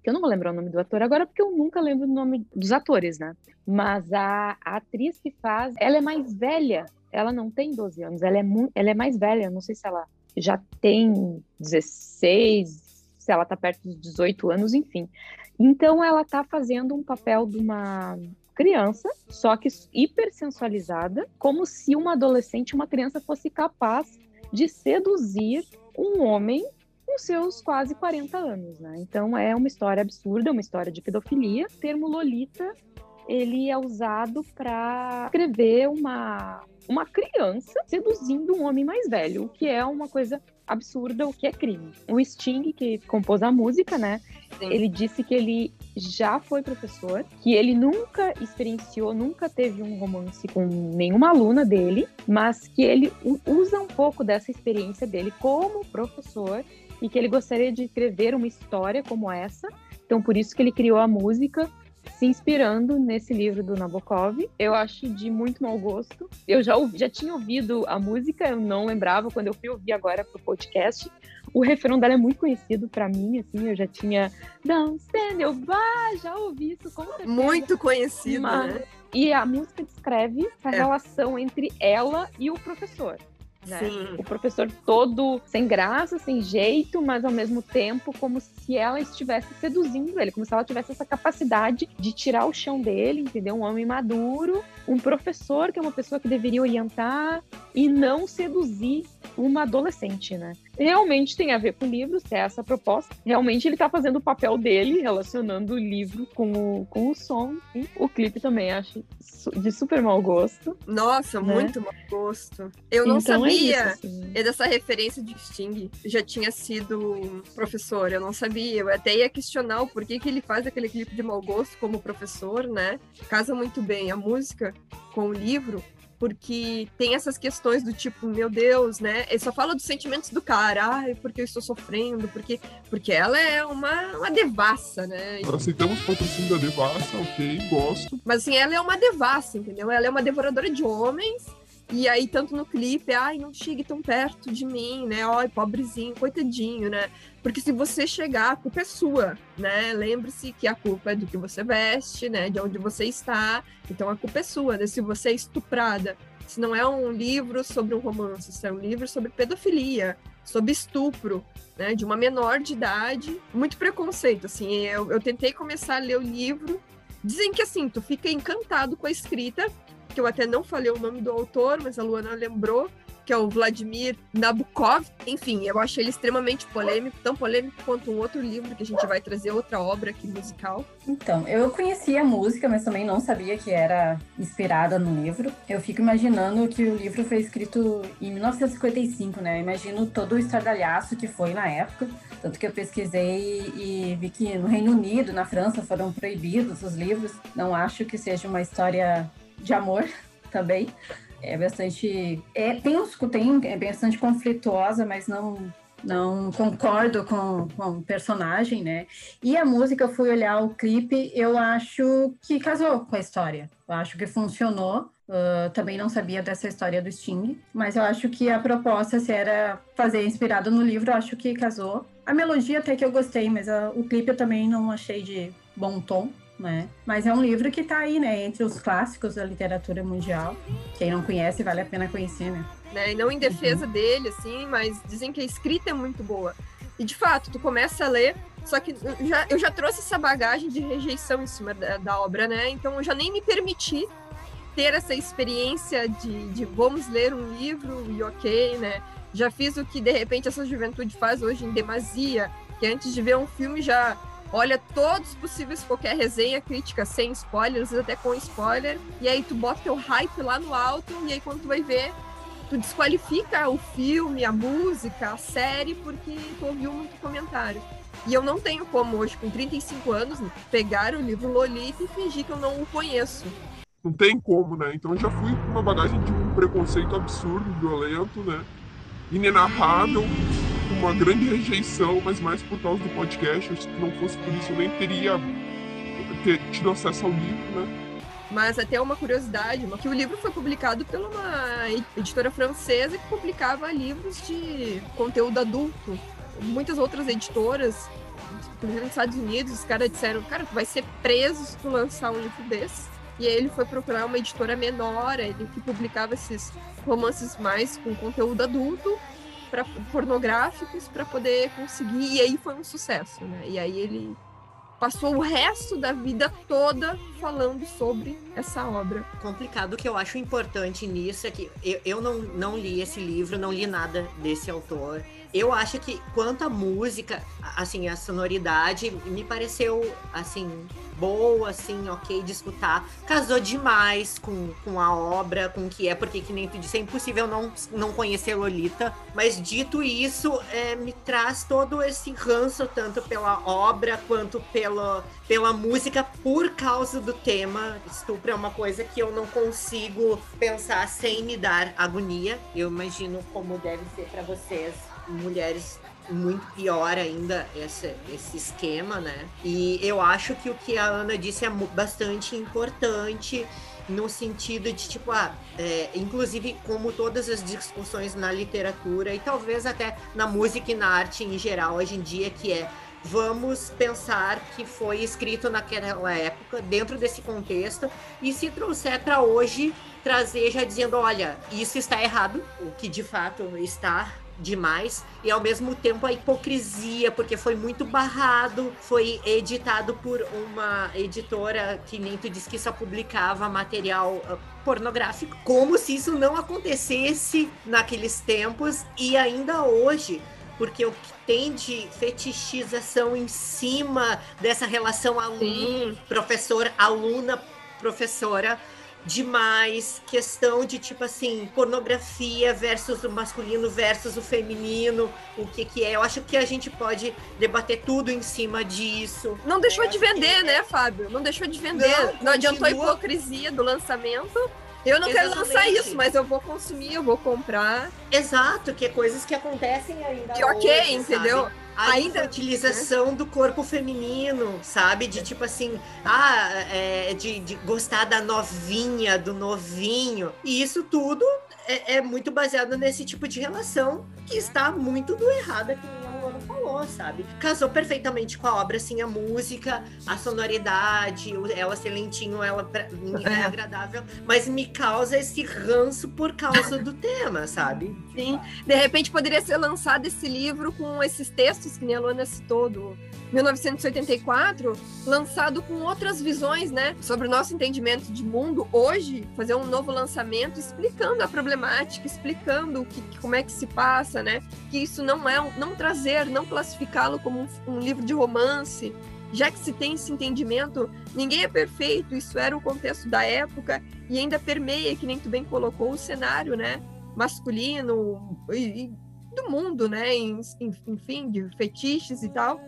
que eu não vou lembrar o nome do ator agora, porque eu nunca lembro o nome dos atores, né? Mas a, a atriz que faz, ela é mais velha, ela não tem 12 anos, ela é, ela é mais velha, não sei se ela já tem 16, se ela tá perto dos 18 anos, enfim. Então ela tá fazendo um papel de uma criança, só que hipersensualizada, como se uma adolescente, uma criança fosse capaz de seduzir um homem com seus quase 40 anos, né? Então é uma história absurda, uma história de pedofilia. O termo Lolita, ele é usado para escrever uma uma criança seduzindo um homem mais velho, o que é uma coisa absurda, o que é crime. O Sting, que compôs a música, né? Sim. Ele disse que ele já foi professor, que ele nunca experienciou, nunca teve um romance com nenhuma aluna dele, mas que ele usa um pouco dessa experiência dele como professor e que ele gostaria de escrever uma história como essa. Então, por isso que ele criou a música, se inspirando nesse livro do Nabokov. Eu acho de muito mau gosto. Eu já, já tinha ouvido a música, eu não lembrava quando eu fui ouvir agora pro podcast. O refrão dela é muito conhecido para mim, assim, eu já tinha Don't stand, ah, já ouvi isso com certeza. Muito conhecido, Mas... né? E a música descreve a é. relação entre ela e o professor. Né? O professor todo sem graça, sem jeito, mas ao mesmo tempo como se ela estivesse seduzindo ele, como se ela tivesse essa capacidade de tirar o chão dele, entendeu? Um homem maduro, um professor que é uma pessoa que deveria orientar e não seduzir uma adolescente, né? Realmente tem a ver com livros, é essa a proposta. Realmente ele tá fazendo o papel dele, relacionando o livro com o, com o som. E o clipe também acho de super mau gosto. Nossa, né? muito mau gosto. Eu não então sabia é isso, assim. dessa referência de Sting. Já tinha sido professor, eu não sabia. Eu até ia questionar o porquê que ele faz aquele clipe de mau gosto como professor, né? Casa muito bem a música com o livro, porque tem essas questões do tipo, meu Deus, né? Ele só fala dos sentimentos do cara, ai, porque eu estou sofrendo, porque, porque ela é uma, uma devassa, né? Aceitamos o patrocínio da devassa, ok, gosto. Mas assim, ela é uma devassa, entendeu? Ela é uma devoradora de homens e aí, tanto no clipe, ai, não chegue tão perto de mim, né? Ai, pobrezinho, coitadinho, né? Porque se você chegar, a culpa é sua, né? Lembre-se que a culpa é do que você veste, né? De onde você está. Então a culpa é sua, né? Se você é estuprada, se não é um livro sobre um romance, se é um livro sobre pedofilia, sobre estupro, né? De uma menor de idade. Muito preconceito, assim. Eu, eu tentei começar a ler o livro. Dizem que assim, tu fica encantado com a escrita, que eu até não falei o nome do autor, mas a Luana lembrou, que é o Vladimir Nabokov. Enfim, eu achei ele extremamente polêmico, tão polêmico quanto um outro livro que a gente vai trazer, outra obra aqui musical. Então, eu conhecia a música, mas também não sabia que era inspirada no livro. Eu fico imaginando que o livro foi escrito em 1955, né? Eu imagino todo o estardalhaço que foi na época. Tanto que eu pesquisei e vi que no Reino Unido, na França, foram proibidos os livros. Não acho que seja uma história de amor também. é bastante. É, tem uns tem, é bastante conflituosa, mas não. Não concordo com, com o personagem, né? E a música, eu fui olhar o clipe, eu acho que casou com a história. Eu acho que funcionou. Uh, também não sabia dessa história do Sting, mas eu acho que a proposta, se era fazer inspirado no livro, eu acho que casou. A melodia até que eu gostei, mas a, o clipe eu também não achei de bom tom né? Mas é um livro que está aí, né, entre os clássicos da literatura mundial. Quem não conhece, vale a pena conhecer, né? né? E não em defesa uhum. dele, assim, mas dizem que a escrita é muito boa. E de fato, tu começa a ler, só que eu já, eu já trouxe essa bagagem de rejeição em cima da, da obra, né? Então eu já nem me permiti ter essa experiência de, de vamos ler um livro e ok, né? Já fiz o que de repente essa juventude faz hoje em demasia, que antes de ver um filme já olha todos possíveis, qualquer resenha, crítica, sem spoilers, até com spoiler, e aí tu bota teu hype lá no alto, e aí quando tu vai ver, tu desqualifica o filme, a música, a série, porque tu ouviu muito comentário. E eu não tenho como hoje, com 35 anos, pegar o livro Lolita e fingir que eu não o conheço. Não tem como, né? Então eu já fui com uma bagagem de um preconceito absurdo, violento, né? Inenarrável uma grande rejeição, mas mais por causa do podcast. Se não fosse por isso, eu nem teria ter tido acesso ao livro, né? Mas até uma curiosidade, que o livro foi publicado por uma editora francesa que publicava livros de conteúdo adulto. Muitas outras editoras, inclusive nos Estados Unidos, os caras disseram, cara, tu vai ser preso se tu lançar um livro desse. E aí ele foi procurar uma editora menor, ele que publicava esses romances mais com conteúdo adulto, pra, pornográficos para poder conseguir. E aí foi um sucesso, né? E aí ele passou o resto da vida toda falando sobre essa obra. Complicado que eu acho importante nisso é que eu, eu não, não li esse livro, não li nada desse autor. Eu acho que quanto à música, assim, a sonoridade me pareceu assim boa, assim, ok de escutar. Casou demais com, com a obra, com o que é, porque que nem tu disse, é impossível não, não conhecer Lolita. Mas dito isso, é, me traz todo esse ranço, tanto pela obra quanto pela, pela música, por causa do tema. Estupro é uma coisa que eu não consigo pensar sem me dar agonia. Eu imagino como deve ser para vocês, mulheres muito pior ainda esse, esse esquema, né? E eu acho que o que a Ana disse é bastante importante no sentido de tipo, ah, é, inclusive como todas as discussões na literatura e talvez até na música e na arte em geral hoje em dia, que é vamos pensar que foi escrito naquela época, dentro desse contexto, e se trouxer para hoje, trazer já dizendo, olha, isso está errado, o que de fato está demais e ao mesmo tempo a hipocrisia, porque foi muito barrado, foi editado por uma editora que nem tu disse que só publicava material uh, pornográfico, como se isso não acontecesse naqueles tempos e ainda hoje porque o que tem de fetichização em cima dessa relação aluno, professor, aluna, professora, demais, questão de tipo assim, pornografia versus o masculino versus o feminino, o que que é. Eu acho que a gente pode debater tudo em cima disso. Não deixou de vender, né, Fábio? Não deixou de vender. Não, Não adiantou a hipocrisia do lançamento. Eu não Exatamente. quero lançar isso, mas eu vou consumir, eu vou comprar. Exato, que é coisas que acontecem ainda. Que ok, hoje, entendeu? Sabe? A Ainda, utilização né? do corpo feminino, sabe? De tipo assim, ah, é, de, de gostar da novinha, do novinho. E isso tudo é, é, muito baseado nesse tipo de relação que está muito do errado, que nem a Luana falou, sabe? Casou perfeitamente com a obra, assim, a música, a sonoridade, ela ser lentinho, ela pra mim é, é agradável, mas me causa esse ranço por causa do tema, sabe? Sim. De repente poderia ser lançado esse livro com esses textos que nem a Luana citou, do 1984, lançado com outras visões, né, sobre o nosso entendimento de mundo hoje, fazer um novo lançamento explicando a problemática, explicando o que, como é que se passa, né, que isso não é, não trazer, não classificá-lo como um, um livro de romance, já que se tem esse entendimento, ninguém é perfeito, isso era o contexto da época e ainda permeia, que nem tu bem colocou, o cenário, né, masculino e, e do mundo, né, enfim, de fetiches e tal.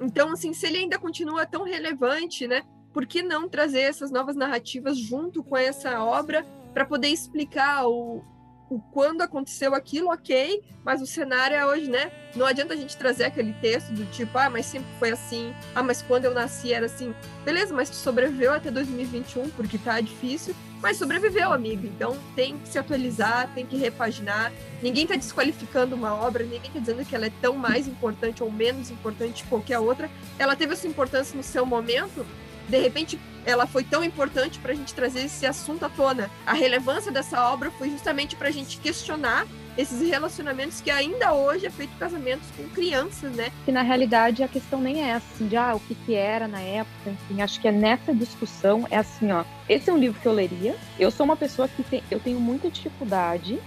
Então, assim, se ele ainda continua tão relevante, né? Por que não trazer essas novas narrativas junto com essa obra para poder explicar o, o quando aconteceu aquilo, ok, mas o cenário é hoje, né? Não adianta a gente trazer aquele texto do tipo, ah, mas sempre foi assim, ah, mas quando eu nasci era assim. Beleza, mas tu sobreviveu até 2021 porque tá difícil, mas sobreviveu, amigo. Então tem que se atualizar, tem que repaginar. Ninguém tá desqualificando uma obra, ninguém tá dizendo que ela é tão mais importante ou menos importante que qualquer outra. Ela teve essa importância no seu momento, de repente ela foi tão importante para a gente trazer esse assunto à tona. A relevância dessa obra foi justamente para a gente questionar esses relacionamentos que ainda hoje é feito casamentos com crianças, né? Que na realidade a questão nem é assim, de ah, o que, que era na época, enfim, acho que é nessa discussão, é assim, ó, esse é um livro que eu leria, eu sou uma pessoa que tem, eu tenho muita dificuldade,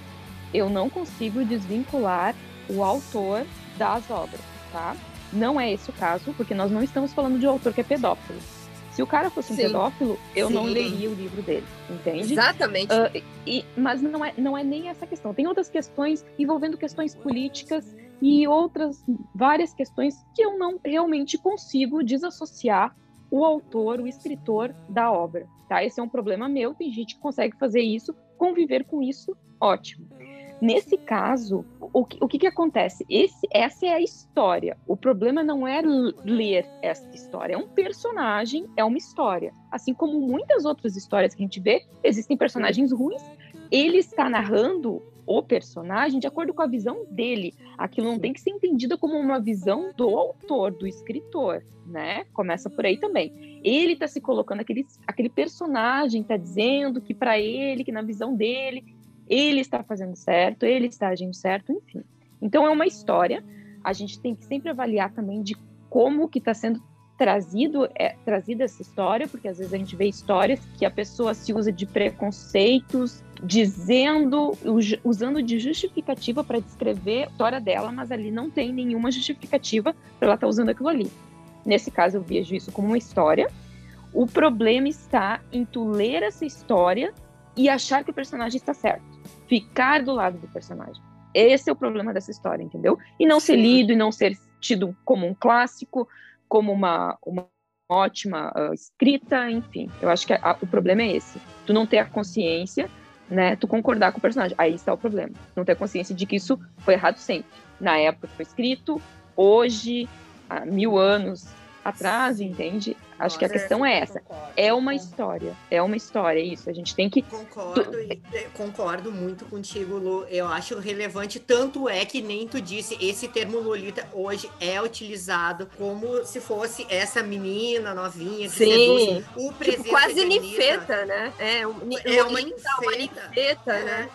eu não consigo desvincular o autor das obras, tá? Não é esse o caso, porque nós não estamos falando de um autor que é pedófilo. Se o cara fosse um Sim. pedófilo, eu Sim. não leria o livro dele, entende? Exatamente. Ah, e, mas não é, não é nem essa questão. Tem outras questões envolvendo questões políticas e outras várias questões que eu não realmente consigo desassociar o autor, o escritor da obra. Tá? Esse é um problema meu. Tem gente que consegue fazer isso, conviver com isso, ótimo. Nesse caso, o que, o que, que acontece? Esse, essa é a história. O problema não é ler essa história, é um personagem, é uma história. Assim como muitas outras histórias que a gente vê, existem personagens ruins. Ele está narrando o personagem de acordo com a visão dele. Aquilo não tem que ser entendido como uma visão do autor, do escritor, né? Começa por aí também. Ele está se colocando aquele, aquele personagem, está dizendo que para ele, que na visão dele, ele está fazendo certo, ele está agindo certo, enfim. Então é uma história. A gente tem que sempre avaliar também de como que está sendo trazido é, trazida essa história, porque às vezes a gente vê histórias que a pessoa se usa de preconceitos, dizendo, us- usando de justificativa para descrever a história dela, mas ali não tem nenhuma justificativa para ela estar usando aquilo ali. Nesse caso, eu vejo isso como uma história. O problema está em tu ler essa história e achar que o personagem está certo. Ficar do lado do personagem. Esse é o problema dessa história, entendeu? E não ser lido e não ser tido como um clássico, como uma, uma ótima ah, escrita, enfim. Eu acho que a- o problema é esse. Tu não ter a consciência, né? Tu concordar com o personagem. Aí está o problema. Não ter a consciência de que isso foi errado sempre. Na época que foi escrito, hoje, há mil anos atrás, entende? Acho que a Nossa, questão é essa. concordo. É uma história. É uma história, é isso. A gente tem que Concordo, eh, concordo muito contigo, Lu. Eu acho relevante, tanto é que nem tu disse, esse termo Lolita hoje é utilizado como se fosse essa menina novinha que Sim. seduz o Tipo, presente quase da Anitta. ninfeta, né? É, um, É uma uma ninfeta. ninfeta, É. né?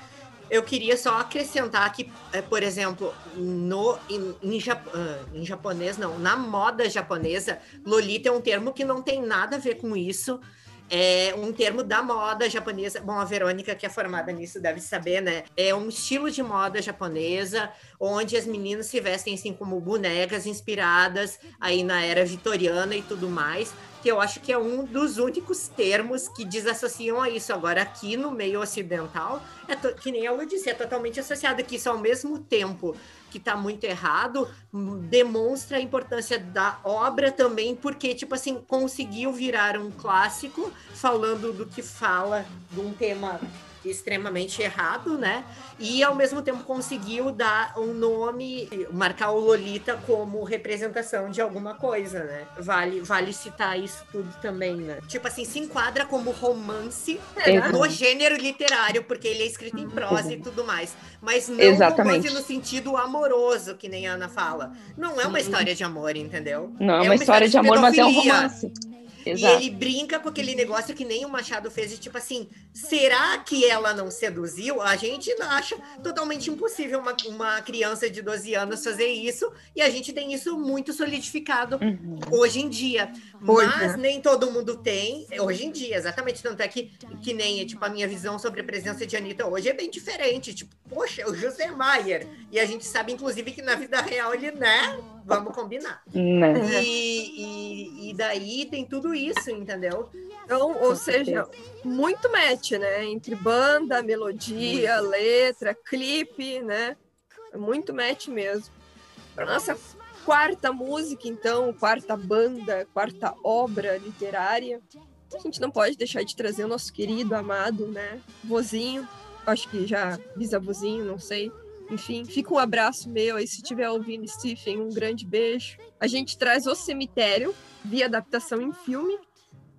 Eu queria só acrescentar que, eh, por exemplo, no, em, em ah, em japonês, não, na moda japonesa, Lolita é um termo que não tem nada a ver com isso. É um termo da moda japonesa. Bom, a Verônica, que é formada nisso, deve saber, né? É um estilo de moda japonesa, onde as meninas se vestem assim como bonecas inspiradas aí na era vitoriana e tudo mais que eu acho que é um dos únicos termos que desassociam a isso. Agora, aqui no meio ocidental, é que nem ela disse, é totalmente associado, que isso ao mesmo tempo que está muito errado, demonstra a importância da obra também, porque, tipo assim, conseguiu virar um clássico, falando do que fala de um tema extremamente errado, né? E ao mesmo tempo conseguiu dar um nome, marcar o Lolita como representação de alguma coisa, né? Vale, vale citar isso tudo também, né? Tipo assim, se enquadra como romance Exato. no gênero literário, porque ele é escrito em prosa e tudo mais. Mas não Exatamente. romance no sentido amoroso, que nem a Ana fala. Não é uma história de amor, entendeu? Não é uma, história de amor, mas é um pedofilia. Romance. E Exato. ele brinca com aquele negócio que nem o Machado fez, de tipo assim, será que ela não seduziu? A gente acha totalmente impossível uma, uma criança de 12 anos fazer isso, e a gente tem isso muito solidificado Uhum. hoje em dia. Hoje, Mas né? nem todo mundo tem, hoje em dia, exatamente. Tanto é que, que nem tipo, a minha visão sobre a presença de Anitta hoje é bem diferente. Tipo, poxa, é o José Maier. E a gente sabe, inclusive, que na vida real ele, né? Vamos combinar. Né? E, e, e daí tem tudo isso, entendeu? Então, ou seja, muito match, né? Entre banda, melodia, letra, clipe, né? Muito match mesmo. Nossa quarta música, então, quarta banda, quarta obra literária, a gente não pode deixar de trazer o nosso querido, amado, né? Vozinho, acho que já bisavôzinho, não sei. Enfim, fica um abraço meu aí se estiver ouvindo, Stephen, um grande beijo. A gente traz O Cemitério, via adaptação em filme,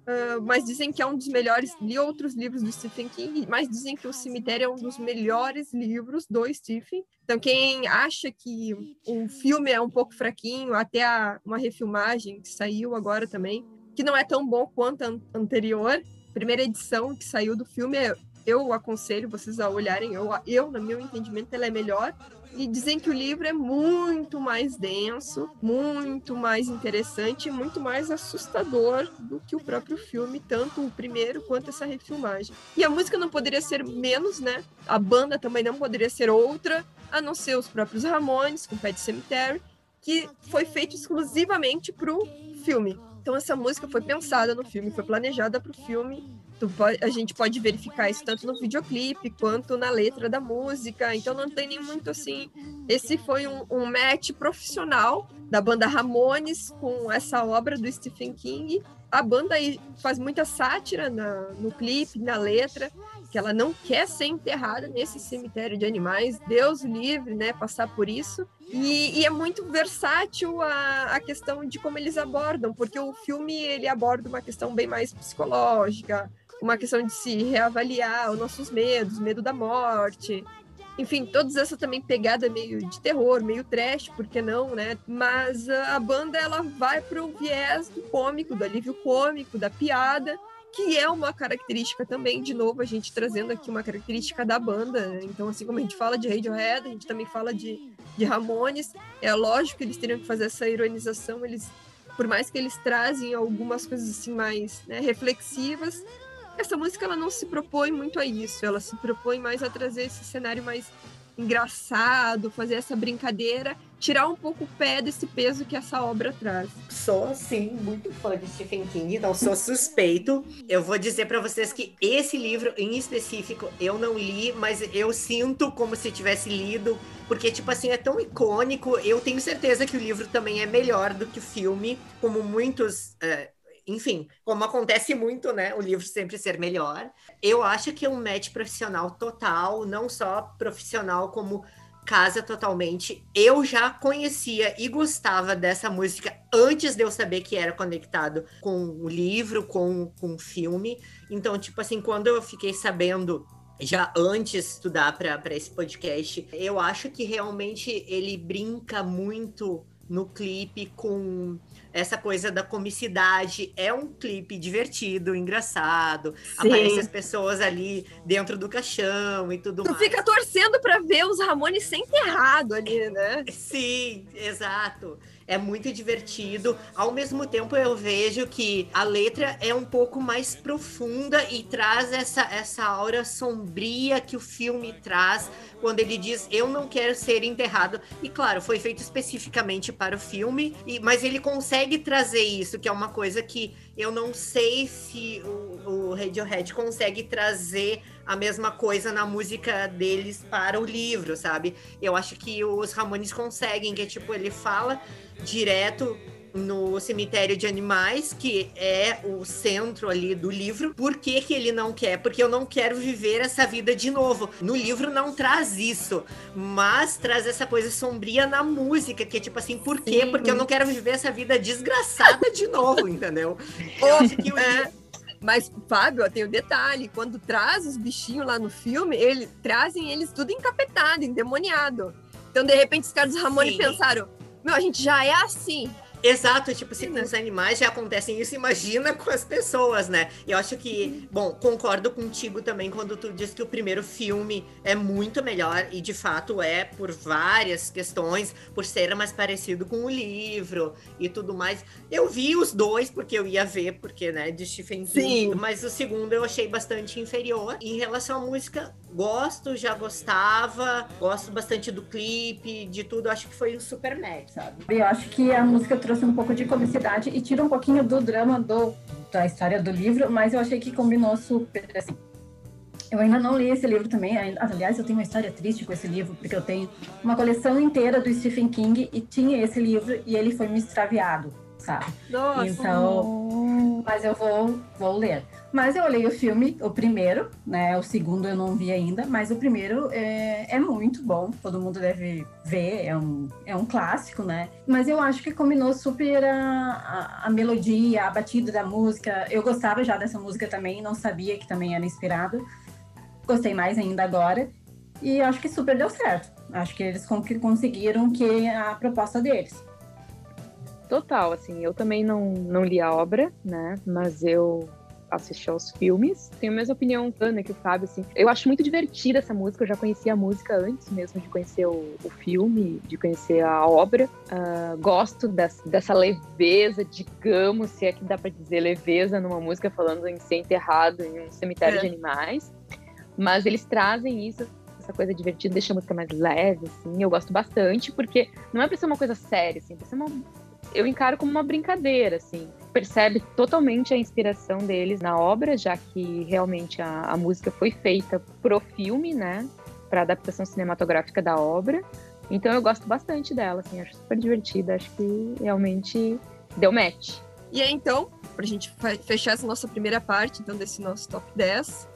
uh, mas dizem que é um dos melhores. Li outros livros do Stephen King, mas dizem que O Cemitério é um dos melhores livros do Stephen. Então, quem acha que o filme é um pouco fraquinho, até a, uma refilmagem que saiu agora também, que não é tão bom quanto a anterior, primeira edição que saiu do filme é eu aconselho vocês a olharem. Eu, eu, no meu entendimento, ela é melhor. E dizem que o livro é muito mais denso, muito mais interessante, muito mais assustador do que o próprio filme, tanto o primeiro quanto essa refilmagem. E a música não poderia ser menos, né? A banda também não poderia ser outra, a não ser os próprios Ramones, com Pet Cemetery, que foi feito exclusivamente para o filme. Então essa música foi pensada no filme, foi planejada para o filme Pode, a gente pode verificar isso tanto no videoclipe quanto na letra da música. Então não tem nem muito assim. Esse foi um, um match profissional da banda Ramones com essa obra do Stephen King. A banda aí faz muita sátira na, no clipe, na letra, que ela não quer ser enterrada nesse cemitério de animais. Deus livre, né? Passar por isso. E, e, é muito versátil a, a questão de como eles abordam, porque o filme ele aborda uma questão bem mais psicológica, uma questão de se reavaliar os nossos medos, medo da morte. Enfim, todas essa também pegada meio de terror, meio trash, por que não, né? Mas a banda ela vai pro viés do cômico, do alívio cômico, da piada, que é uma característica também, de novo, a gente trazendo aqui uma característica da banda. Então, assim como a gente fala de Radiohead, a gente também fala de, de Ramones. É lógico que eles teriam que fazer essa ironização, eles, por mais que eles trazem algumas coisas assim mais né, reflexivas, essa música ela não se propõe muito a isso, ela se propõe mais a trazer esse cenário mais engraçado, fazer essa brincadeira, tirar um pouco o pé desse peso que essa obra traz. Sou, sim, muito fã de Stephen King, não sou suspeito. Eu vou dizer para vocês que esse livro em específico eu não li, mas eu sinto como se tivesse lido, porque, tipo assim, é tão icônico. Eu tenho certeza que o livro também é melhor do que o filme, como muitos. Uh, enfim, como acontece muito, né? O livro sempre ser melhor. Eu acho que é um match profissional total, não só profissional como casa totalmente. Eu já conhecia e gostava dessa música antes de eu saber que era conectado com o livro, com, com o filme. Então, tipo assim, quando eu fiquei sabendo já antes de estudar para esse podcast, eu acho que realmente ele brinca muito no clipe com essa coisa da comicidade. É um clipe divertido, engraçado. Sim. Aparecem as pessoas ali dentro do caixão e tudo tu mais. Tu fica torcendo para ver os Ramones sem enterrado ali, né? Sim, exato é muito divertido. Ao mesmo tempo, eu vejo que a letra é um pouco mais profunda e traz essa, essa aura sombria que o filme traz quando ele diz eu não quero ser enterrado. E claro, foi feito especificamente para o filme, e, mas ele consegue trazer isso, que é uma coisa que eu não sei se o, o Radiohead consegue trazer a mesma coisa na música deles para o livro, sabe? Eu acho que os Ramones conseguem, que é tipo, ele fala direto no cemitério de animais, que é o centro ali do livro. Por que, que ele não quer? Porque eu não quero viver essa vida de novo. No livro não traz isso, mas traz essa coisa sombria na música, que é tipo assim, por quê? Sim. Porque eu não quero viver essa vida desgraçada de novo, entendeu? Eu acho que o é. Mas, Fábio, tem o um detalhe: quando traz os bichinhos lá no filme, ele, trazem eles tudo encapetado, endemoniado. Então, de repente, os caras do Ramone Sim. pensaram: meu, a gente já é assim. Exato, tipo, se com os animais já acontecem isso, imagina com as pessoas, né? E eu acho que, bom, concordo contigo também quando tu diz que o primeiro filme é muito melhor, e de fato é por várias questões, por ser mais parecido com o livro e tudo mais. Eu vi os dois porque eu ia ver, porque, né, de Stephen King, Sim. mas o segundo eu achei bastante inferior. Em relação à música, gosto, já gostava, gosto bastante do clipe, de tudo, acho que foi um super match, sabe? Eu acho que a música trouxe trouxe um pouco de comicidade e tira um pouquinho do drama do, da história do livro, mas eu achei que combinou super, assim. Eu ainda não li esse livro também, aliás, eu tenho uma história triste com esse livro, porque eu tenho uma coleção inteira do Stephen King e tinha esse livro e ele foi me extraviado. Sabe? Nossa. Então, mas eu vou, vou ler. Mas eu olhei o filme, o primeiro, né? O segundo eu não vi ainda, mas o primeiro é, é muito bom. Todo mundo deve ver, é um, é um clássico, né? Mas eu acho que combinou super a, a, a melodia, a batida da música. Eu gostava já dessa música também, não sabia que também era inspirado. Gostei mais ainda agora. E acho que super deu certo. Acho que eles conseguiram que a proposta deles. Total, assim, eu também não, não li a obra, né? Mas eu assisti aos filmes. Tenho a mesma opinião, Ana, que o Fábio, assim. Eu acho muito divertida essa música, eu já conhecia a música antes mesmo de conhecer o, o filme, de conhecer a obra. Uh, gosto dessa, dessa leveza, digamos, se é que dá para dizer leveza numa música falando em ser enterrado em um cemitério é. de animais. Mas eles trazem isso essa coisa divertida, deixa a música mais leve, assim, eu gosto bastante, porque não é pra ser uma coisa séria, assim, pra ser uma... Eu encaro como uma brincadeira, assim. Percebe totalmente a inspiração deles na obra, já que realmente a, a música foi feita pro filme, né? Pra adaptação cinematográfica da obra. Então eu gosto bastante dela, assim, acho super divertida, acho que realmente deu match. E aí, então, pra gente fechar essa nossa primeira parte, então, desse nosso top 10,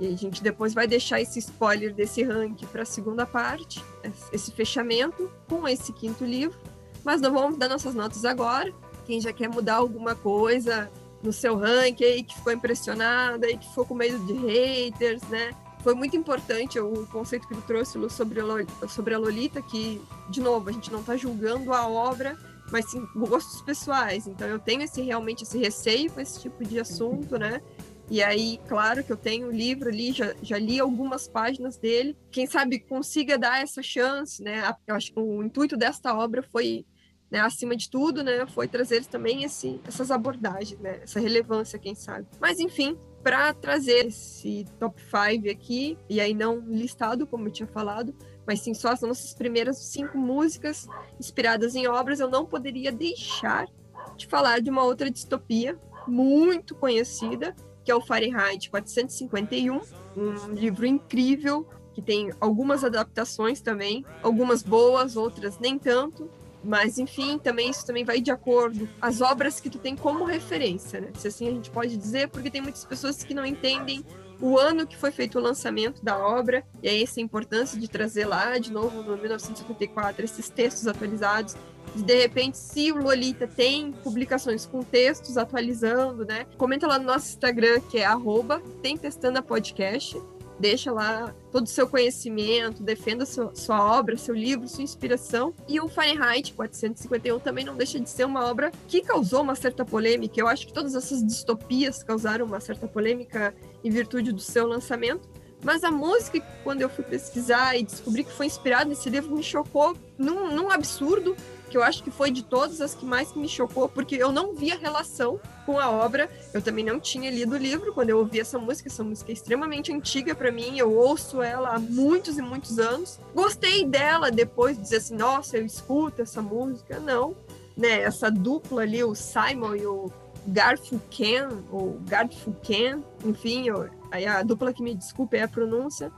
e a gente depois vai deixar esse spoiler desse ranking para a segunda parte, esse fechamento com esse quinto livro. Mas não vamos dar nossas notas agora. Quem já quer mudar alguma coisa no seu ranking que ficou impressionada e que ficou com medo de haters, né? Foi muito importante o conceito que ele trouxe sobre a, sobre a Lolita, que, de novo, a gente não está julgando a obra, mas sim gostos pessoais. Então eu tenho esse realmente esse receio com esse tipo de assunto, né? E aí, claro que eu tenho o livro ali, já, já li algumas páginas dele. Quem sabe consiga dar essa chance, né? Eu acho que o intuito desta obra foi, né, acima de tudo, né, foi trazer também esse, essas abordagens, né, essa relevância, quem sabe. Mas enfim, para trazer esse top 5 aqui, e aí não listado, como eu tinha falado, mas sim só as nossas primeiras cinco músicas inspiradas em obras, eu não poderia deixar de falar de uma outra distopia muito conhecida, que é o Fahrenheit 451, um livro incrível que tem algumas adaptações também, algumas boas, outras nem tanto, mas enfim, também isso também vai de acordo as obras que tu tem como referência, né? Se assim a gente pode dizer, porque tem muitas pessoas que não entendem o ano que foi feito o lançamento da obra, e aí essa importância de trazer lá de novo no 1954 esses textos atualizados de repente, se o Lolita tem publicações com textos atualizando, né? Comenta lá no nosso Instagram, que é arroba Tempestanda Podcast. Deixa lá todo o seu conhecimento, defenda sua, sua obra, seu livro, sua inspiração. E o Fahrenheit 451 também não deixa de ser uma obra que causou uma certa polêmica. Eu acho que todas essas distopias causaram uma certa polêmica em virtude do seu lançamento. Mas a música, quando eu fui pesquisar e descobri que foi inspirada nesse livro, me chocou num, num absurdo que eu acho que foi de todas as que mais me chocou, porque eu não via relação com a obra. Eu também não tinha lido o livro quando eu ouvi essa música. Essa música é extremamente antiga para mim. Eu ouço ela há muitos e muitos anos. Gostei dela depois de dizer assim, nossa, eu escuto essa música. Não, né? Essa dupla ali, o Simon e o Garfunkel, ou Garfunkel, enfim, eu, a dupla que me desculpe é a pronúncia.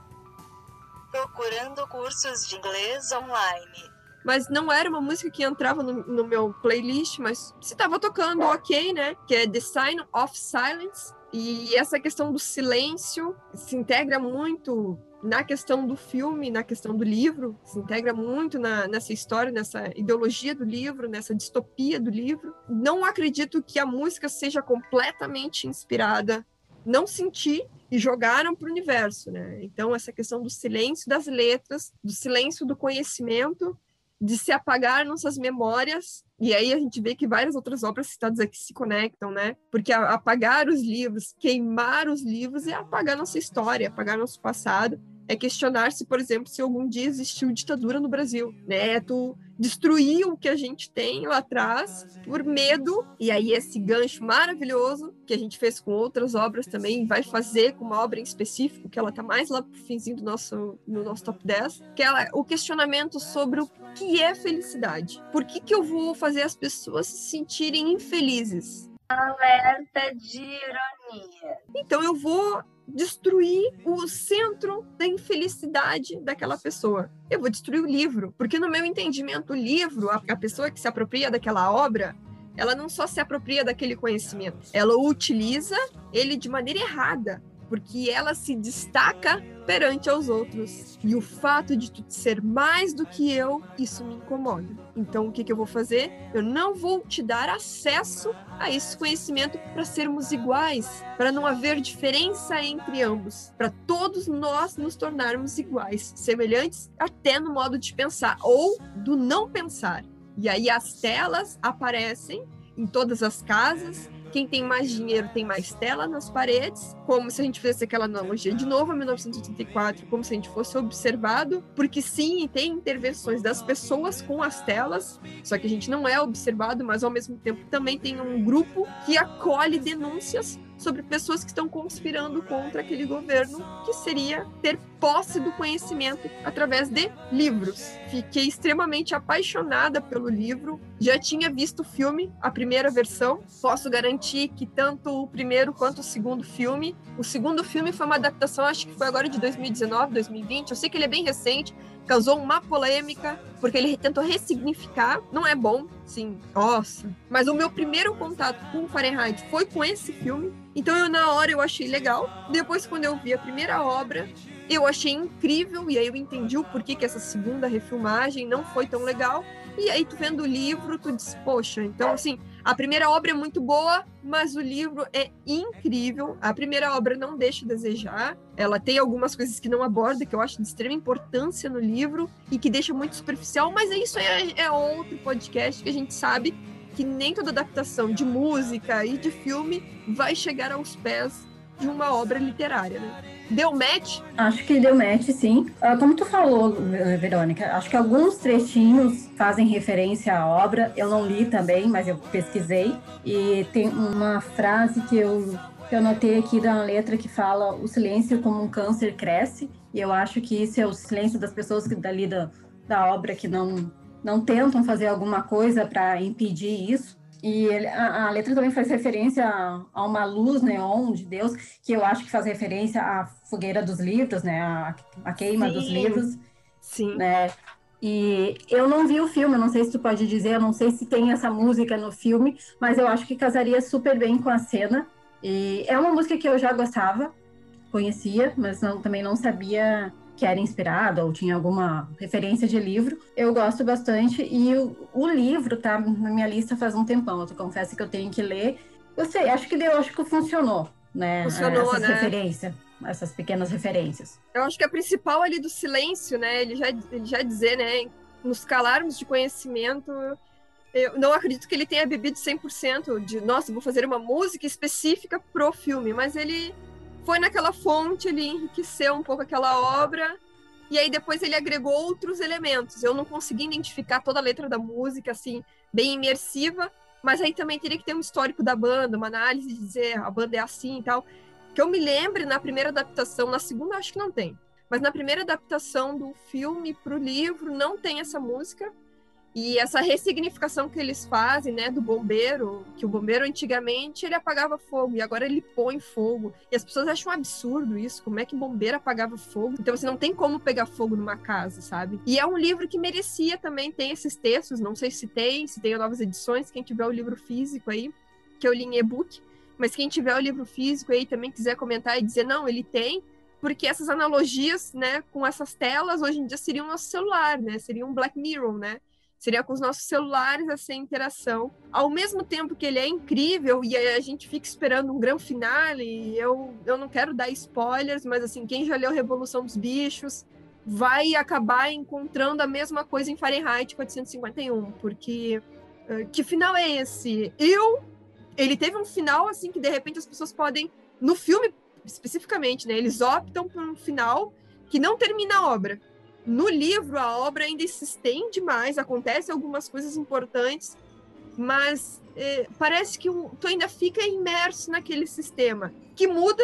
Procurando cursos de inglês online mas não era uma música que entrava no, no meu playlist, mas se estava tocando, ok, né? Que é The Sign of Silence. E essa questão do silêncio se integra muito na questão do filme, na questão do livro, se integra muito na, nessa história, nessa ideologia do livro, nessa distopia do livro. Não acredito que a música seja completamente inspirada. Não senti e jogaram para o universo, né? Então essa questão do silêncio das letras, do silêncio do conhecimento de se apagar nossas memórias. E aí a gente vê que várias outras obras citadas aqui se conectam, né? Porque apagar os livros, queimar os livros é apagar nossa história, apagar nosso passado é questionar se, por exemplo, se algum dia existiu ditadura no Brasil, né? É tu destruir o que a gente tem lá atrás por medo, e aí esse gancho maravilhoso que a gente fez com outras obras também, vai fazer com uma obra em específico, que ela tá mais lá pro finzinho do nosso, no nosso top 10, que é o questionamento sobre o que é felicidade. Por que que eu vou fazer as pessoas se sentirem infelizes? Alerta de ironia. Então eu vou destruir o centro da infelicidade daquela pessoa. Eu vou destruir o livro, porque no meu entendimento, o livro, a, pessoa que se apropria daquela obra, ela não só se apropria daquele conhecimento, ela utiliza ele de maneira errada, porque ela se destaca perante aos outros. E o fato de tu ser mais do que eu, isso me incomoda. Então, o que, que eu vou fazer? Eu não vou te dar acesso a esse conhecimento para sermos iguais, para não haver diferença entre ambos, para todos nós nos tornarmos iguais, semelhantes até no modo de pensar ou do não pensar. E aí as telas aparecem em todas as casas. Quem tem mais dinheiro tem mais tela nas paredes, como se a gente fizesse aquela analogia de novo a 1984, como se a gente fosse observado, porque sim, tem intervenções das pessoas com as telas, só que a gente não é observado, mas ao mesmo tempo também tem um grupo que acolhe denúncias sobre pessoas que estão conspirando contra aquele governo, que seria ter posse do conhecimento através de livros. Fiquei extremamente apaixonada pelo livro, já tinha visto o filme, a primeira versão. Posso garantir que tanto o primeiro quanto o segundo filme, o segundo filme foi uma adaptação, acho que foi agora de 2019, 2020. Eu sei que ele é bem recente, causou uma polêmica, porque ele tentou ressignificar. Não é bom, sim, nossa. Mas o meu primeiro contato com o Fahrenheit foi com esse filme. Então, eu, na hora, eu achei legal. Depois, quando eu vi a primeira obra, eu achei incrível. E aí eu entendi o porquê que essa segunda refilmagem não foi tão legal. E aí, tu vendo o livro, tu diz, poxa, então, assim, a primeira obra é muito boa, mas o livro é incrível. A primeira obra não deixa a desejar. Ela tem algumas coisas que não aborda, que eu acho de extrema importância no livro e que deixa muito superficial, mas isso é, é outro podcast que a gente sabe que nem toda adaptação de música e de filme vai chegar aos pés de uma obra literária, né? Deu match? Acho que deu match, sim. Ah, como tu falou, Verônica, acho que alguns trechinhos fazem referência à obra. Eu não li também, mas eu pesquisei. E tem uma frase que eu, que eu notei aqui da letra que fala: o silêncio como um câncer cresce. E eu acho que isso é o silêncio das pessoas que dali da, da obra que não, não tentam fazer alguma coisa para impedir isso. E ele, a, a, letra também faz referência a, a, uma luz neon de Deus, que eu acho que faz referência à fogueira dos livros, né? A, a queima Sim. dos livros. Sim. Né? E eu não vi o filme, não sei se tu pode dizer, eu não sei se tem essa música no filme, mas eu acho que casaria super bem com a cena. E é uma música que eu já gostava, conhecia, mas não, também não sabia que era inspirado ou tinha alguma referência de livro. Eu gosto bastante e o, o livro tá na minha lista faz um tempão. Eu confesso que eu tenho que ler. Eu sei, acho que deu, acho que funcionou, né? Funcionou, Essas né? referências, essas pequenas referências. Eu acho que a principal ali do silêncio, né? Ele já, ele já dizer, né? Nos calarmos de conhecimento, eu não acredito que ele tenha bebido 100% de, nossa, vou fazer uma música específica pro filme, mas ele foi naquela fonte, ele enriqueceu um pouco aquela obra, e aí depois ele agregou outros elementos. Eu não consegui identificar toda a letra da música, assim, bem imersiva, mas aí também teria que ter um histórico da banda, uma análise de dizer a banda é assim e tal. Que eu me lembre na primeira adaptação, na segunda acho que não tem, mas na primeira adaptação do filme para o livro não tem essa música. E essa ressignificação que eles fazem, né, do bombeiro, que o bombeiro antigamente ele apagava fogo e agora ele põe fogo. E as pessoas acham um absurdo isso, como é que bombeiro apagava fogo? Então você não tem como pegar fogo numa casa, sabe? E é um livro que merecia também ter esses textos, não sei se tem, se tem novas edições, quem tiver o livro físico aí, que eu li em e-book, mas quem tiver o livro físico aí também quiser comentar e dizer, não, ele tem, porque essas analogias, né, com essas telas hoje em dia seriam nosso celular, né? Seria um Black Mirror, né? Seria com os nossos celulares essa interação. Ao mesmo tempo que ele é incrível e a gente fica esperando um grande finale, eu, eu não quero dar spoilers, mas assim, quem já leu Revolução dos Bichos vai acabar encontrando a mesma coisa em Fahrenheit 451, porque uh, que final é esse? Eu ele teve um final assim que de repente as pessoas podem no filme especificamente, né? Eles optam por um final que não termina a obra. No livro, a obra ainda se estende mais, acontecem algumas coisas importantes, mas é, parece que o, tu ainda fica imerso naquele sistema, que muda,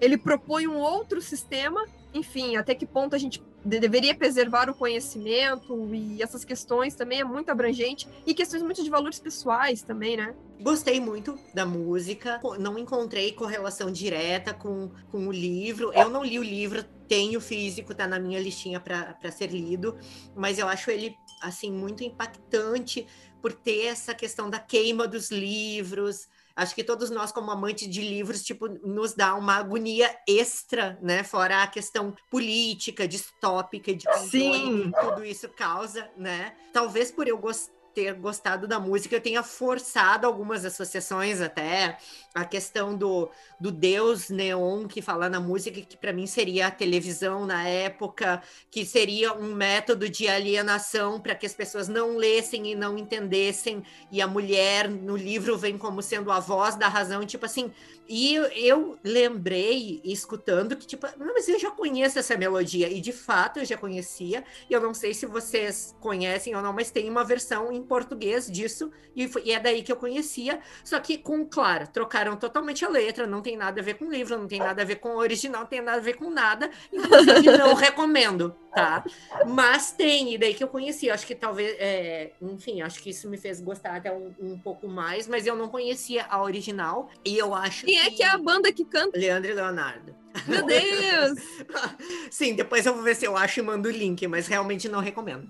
ele propõe um outro sistema, enfim, até que ponto a gente deveria preservar o conhecimento e essas questões também é muito abrangente e questões muito de valores pessoais também, né? Gostei muito da música, não encontrei correlação direta com, com o livro. Eu não li o livro, tenho físico, tá na minha listinha para ser lido, mas eu acho ele assim muito impactante por ter essa questão da queima dos livros. Acho que todos nós, como amantes de livros, tipo, nos dá uma agonia extra, né? Fora a questão política, distópica, de Sim. que tudo isso causa, né? Talvez por eu gostar ter gostado da música, eu tenha forçado algumas associações até a questão do, do deus neon que fala na música, que para mim seria a televisão na época, que seria um método de alienação para que as pessoas não lessem e não entendessem, e a mulher no livro vem como sendo a voz da razão, tipo assim. E eu, eu lembrei, escutando, que tipo, não, mas eu já conheço essa melodia, e de fato eu já conhecia, e eu não sei se vocês conhecem ou não, mas tem uma versão em português disso, e, foi, e é daí que eu conhecia, só que com, claro, trocaram totalmente a letra, não tem nada a ver com o livro, não tem nada a ver com o original, não tem nada a ver com nada, inclusive não recomendo, tá? Mas tem, e daí que eu conheci, acho que talvez, é, enfim, acho que isso me fez gostar até um, um, pouco mais, mas eu não conhecia a original, e eu acho Quem é que é a banda que canta? Leandro e Leonardo. Meu Deus! Sim, depois eu vou ver se eu acho e mando o link, mas realmente não recomendo.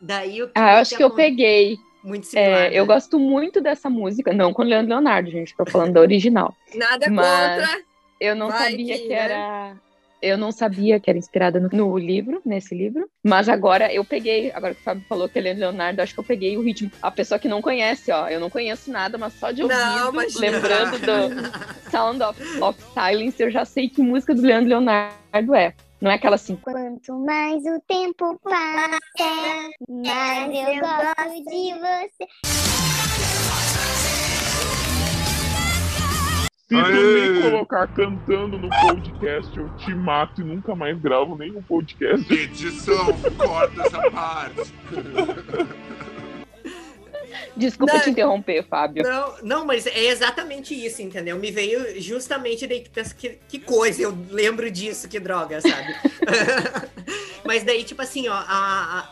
Daí o Ah, acho que eu peguei. Muito similar, É, né? Eu gosto muito dessa música, não com o Leandro Leonardo, gente, tô falando da original. Nada Mas contra. Eu não Vai sabia que, que, né? era. Eu não sabia que era inspirada no, no livro, nesse livro. Mas agora eu peguei, agora que o Fábio falou que ele é Leonardo, acho que eu peguei o ritmo. A pessoa que não conhece, ó, eu não conheço nada, mas só de ouvir, lembrando do Sound of, of Silence, eu já sei que música do Leandro Leonardo é. Não é aquela assim. Quanto mais o tempo passa, mais eu gosto de você. Se tu me colocar cantando no podcast, eu te mato e nunca mais gravo nenhum podcast. Edição, corta essa parte. Desculpa Não. te interromper, Fábio. Não, não, mas é exatamente isso, entendeu? Me veio justamente daí que pensa que, que coisa, eu lembro disso, que droga, sabe? mas daí, tipo assim, ó, a, a-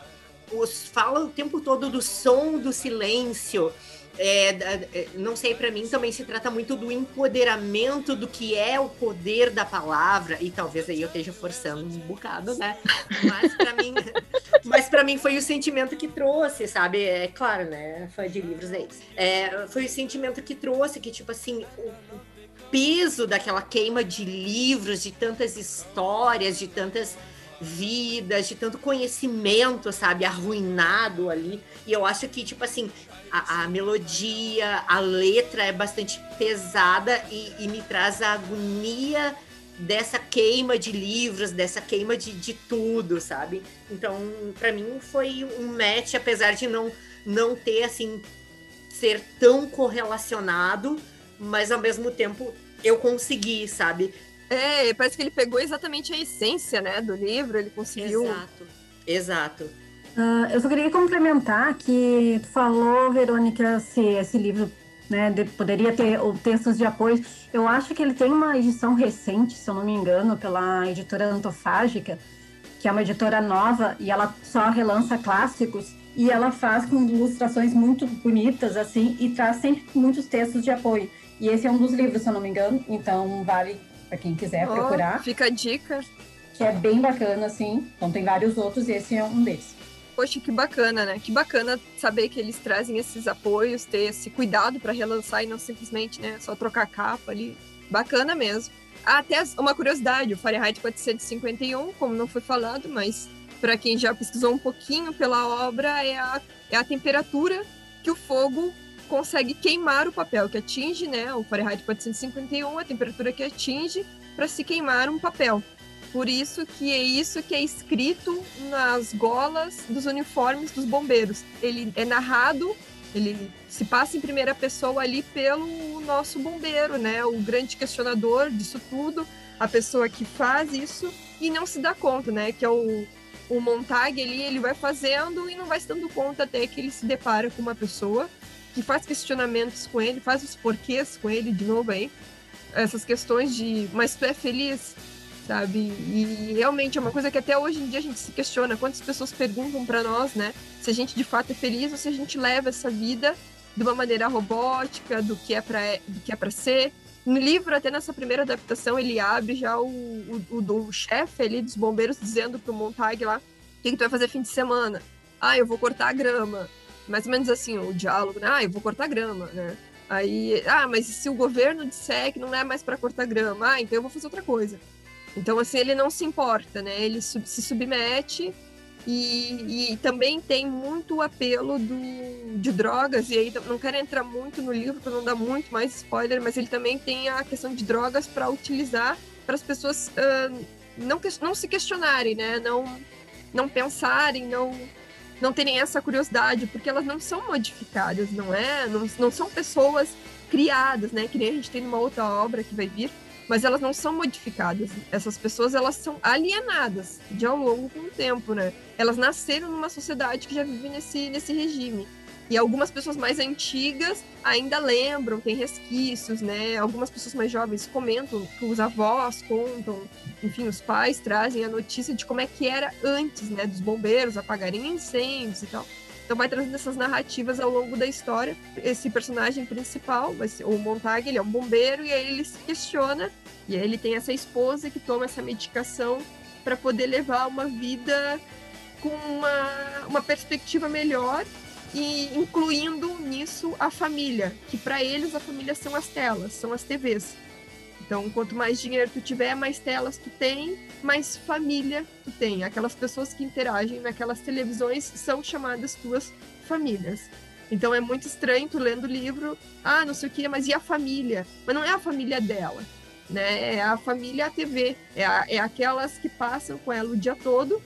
os, fala o tempo todo do som do silêncio. É, é, não sei, pra mim também se trata muito do empoderamento do que é o poder da palavra, e talvez aí eu esteja forçando um bocado, né? Mas pra mim, mas para mim foi o sentimento que trouxe, sabe? É claro, né? Fã de livros é isso. É, foi o sentimento que trouxe, que tipo assim, o, o peso daquela queima de livros, de tantas histórias, de tantas vidas, de tanto conhecimento, sabe? Arruinado ali. E eu acho que, tipo assim, a, a melodia, a letra é bastante pesada e, e me traz a agonia dessa queima de livros, dessa queima de, de tudo, sabe? Então, pra mim foi um match, apesar de não, não ter, assim, ser tão correlacionado, mas ao mesmo tempo eu consegui, sabe? É, parece que ele pegou exatamente a essência, né, do livro, ele conseguiu. Exato. Exato. Ah, eu só queria complementar que tu falou, Verônica, se esse livro né, de- poderia ter ou textos de apoio. Eu acho que ele tem uma edição recente, se eu não me engano, pela editora Antofágica, que é uma editora nova e ela só relança clássicos e ela faz com ilustrações muito bonitas assim e traz sempre muitos textos de apoio. E esse é um dos livros, se eu não me engano, então vale para quem quiser Ó, procurar, Fica a dica. que é bem bacana assim. Então tem vários outros e esse é um deles. Poxa, que bacana, né? Que bacana saber que eles trazem esses apoios, ter esse cuidado para relançar e não simplesmente, né, só trocar a capa ali. Bacana mesmo. Ah, Até uma curiosidade, o Fahrenheit 451, como não foi falado, mas para quem já pesquisou um pouquinho pela obra, é a, é a temperatura que o fogo consegue queimar o papel, que atinge, né, o Fahrenheit 451, a temperatura que atinge para se queimar um papel. Por isso que é isso que é escrito nas golas dos uniformes dos bombeiros. Ele é narrado, ele se passa em primeira pessoa ali pelo nosso bombeiro, né? O grande questionador disso tudo, a pessoa que faz isso e não se dá conta, né? Que é o, o Montag ali, ele vai fazendo e não vai se dando conta até que ele se depara com uma pessoa que faz questionamentos com ele, faz os porquês com ele de novo aí. Essas questões de, mas tu é feliz? sabe? E realmente é uma coisa que até hoje em dia a gente se questiona. Quantas pessoas perguntam para nós, né? Se a gente de fato é feliz ou se a gente leva essa vida de uma maneira robótica, do que é para do que é para ser. No livro, até nessa primeira adaptação, ele abre já o, o, o, o chefe ali dos bombeiros dizendo pro Montag lá: o que, que tu vai fazer fim de semana? Ah, eu vou cortar a grama. Mais ou menos assim, o diálogo, né? Ah, eu vou cortar grama, né? Aí, ah, mas se o governo disser que não é mais para cortar grama, ah, então eu vou fazer outra coisa. Então, assim, ele não se importa, né? Ele sub se submete e, e, também tem muito apelo do, de drogas, e aí não quero entrar muito no livro para não dar muito mais spoiler, mas ele também tem a questão de drogas para utilizar para as pessoas uh, não, não se questionarem, né? Não, não pensarem, não não terem essa curiosidade, porque elas não são modificadas, não é? Não, não são pessoas criadas, né? Que nem a gente tem numa outra obra que vai vir, mas elas não são modificadas. Essas pessoas, elas são alienadas de ao longo do tempo, né? Elas nasceram numa sociedade que já vive nesse, nesse regime. E algumas pessoas mais antigas ainda lembram, tem resquícios, né? Algumas pessoas mais jovens comentam, os avós contam, enfim, os pais trazem a notícia de como é que era antes, né? Dos bombeiros apagarem incêndios e tal. Então vai trazendo essas narrativas ao longo da história. Esse personagem principal, o Montag, ele é um bombeiro e aí ele se questiona. E aí ele tem essa esposa que toma essa medicação para poder levar uma vida com uma, uma perspectiva melhor e incluindo nisso a família, que para eles a família são as telas, são as TVs. Então, quanto mais dinheiro tu tiver, mais telas tu tem, mais família tu tem. Aquelas pessoas que interagem naquelas televisões são chamadas tuas famílias. Então é muito estranho tu lendo o livro, ah, não sei o que, mas e a família? Mas não é a família dela, né? É a família a TV, é, a, é aquelas que passam com ela o dia todo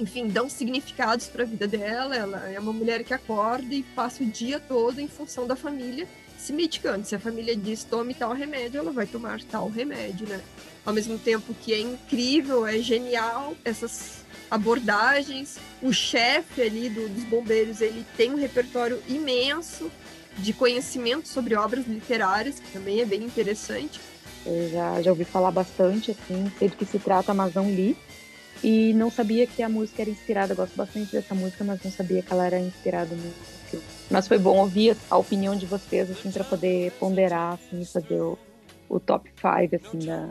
enfim, dão significados para a vida dela. Ela é uma mulher que acorda e passa o dia todo em função da família se medicando. Se a família diz tome tal remédio, ela vai tomar tal remédio, né? Ao mesmo tempo que é incrível, é genial essas abordagens. O chefe ali do, dos bombeiros, ele tem um repertório imenso de conhecimento sobre obras literárias, que também é bem interessante. Eu já, já ouvi falar bastante, assim, sei do que se trata, mas não li. E não sabia que a música era inspirada, eu gosto bastante dessa música, mas não sabia que ela era inspirada no filme. Mas foi bom ouvir a opinião de vocês, assim, para poder ponderar, assim, fazer o, o top 5, assim, da,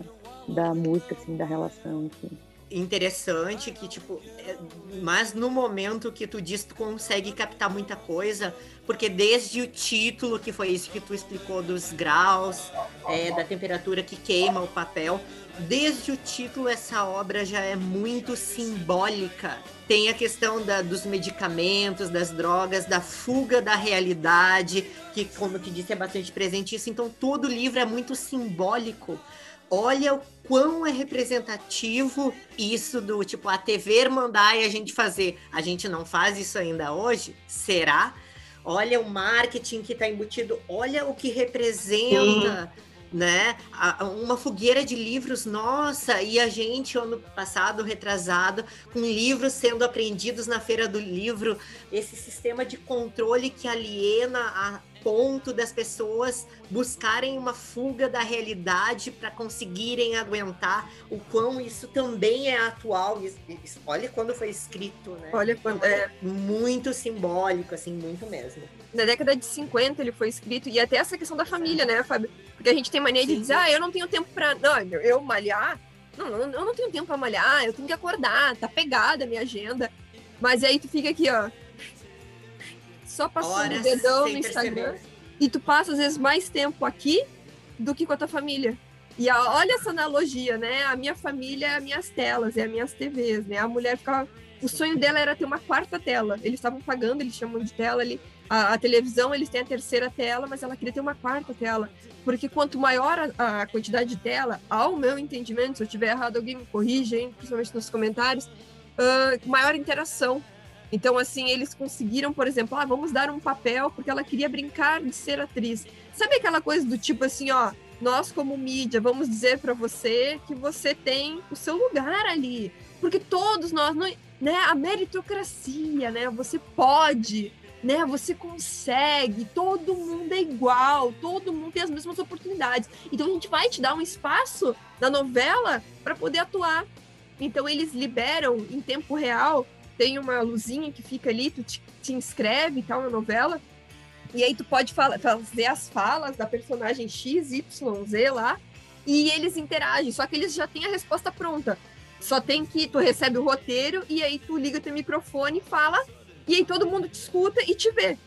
da música, assim, da relação, enfim interessante que, tipo, é, mas no momento que tu diz, tu consegue captar muita coisa, porque desde o título, que foi isso que tu explicou dos graus, é, da temperatura que queima o papel, desde o título essa obra já é muito simbólica. Tem a questão da, dos medicamentos, das drogas, da fuga da realidade, que, como eu te disse, é bastante presente isso. Então, todo o livro é muito simbólico olha o quão é representativo isso do tipo a TV mandar e a gente fazer. A gente não faz isso ainda hoje? Será? Olha o marketing que está embutido, olha o que representa. Sim né? Uma fogueira de livros, nossa, e a gente, ano passado, retrasado, com livros sendo apreendidos na feira do livro, esse sistema de controle que aliena a ponto das pessoas buscarem uma fuga da realidade para conseguirem aguentar o quão isso também é atual. olha quando foi escrito, né? Olha quando é muito simbólico, assim, muito mesmo. Na década de 50 ele foi escrito e até essa questão da família, né, Fábio? Porque a gente tem mania de dizer, ah, eu não tenho tempo para, não, eu malhar. Não, eu não tenho tempo para malhar, eu tenho que acordar, tá pegada a minha agenda. Mas aí tu fica aqui, ó, só passando o dedão no Instagram. Perceber. E tu passa, às vezes, mais tempo aqui do que com a tua família. E a, olha essa analogia, né? A minha família é as minhas telas, é as minhas TVs, né? A mulher ficava. O sonho dela era ter uma quarta tela. Eles estavam pagando, eles chamam de tela ali. A, a, televisão, eles têm a terceira tela, mas ela queria ter uma quarta tela. Porque quanto maior a, a quantidade de tela, ao meu entendimento, se eu tiver errado, alguém me corrige, hein? principalmente nos comentários, uh, maior interação então, assim, eles conseguiram, por exemplo, ah, vamos dar um papel porque ela queria brincar de ser atriz. Sabe aquela coisa do tipo assim, ó, nós como mídia vamos dizer para você que você tem o seu lugar ali, porque todos nós, né, a meritocracia, né, você pode, né, você consegue, todo mundo é igual, todo mundo tem as mesmas oportunidades. Então a gente vai te dar um espaço na novela para poder atuar. Então eles liberam em tempo real tem uma luzinha que fica ali, tu te, te inscreve e tal na novela, e aí tu pode fala, fazer as falas da personagem X, Y, Z lá, e eles interagem, só que eles já têm a resposta pronta. Só tem que tu recebe o roteiro e aí tu liga teu microfone e fala e aí todo mundo te escuta e te vê.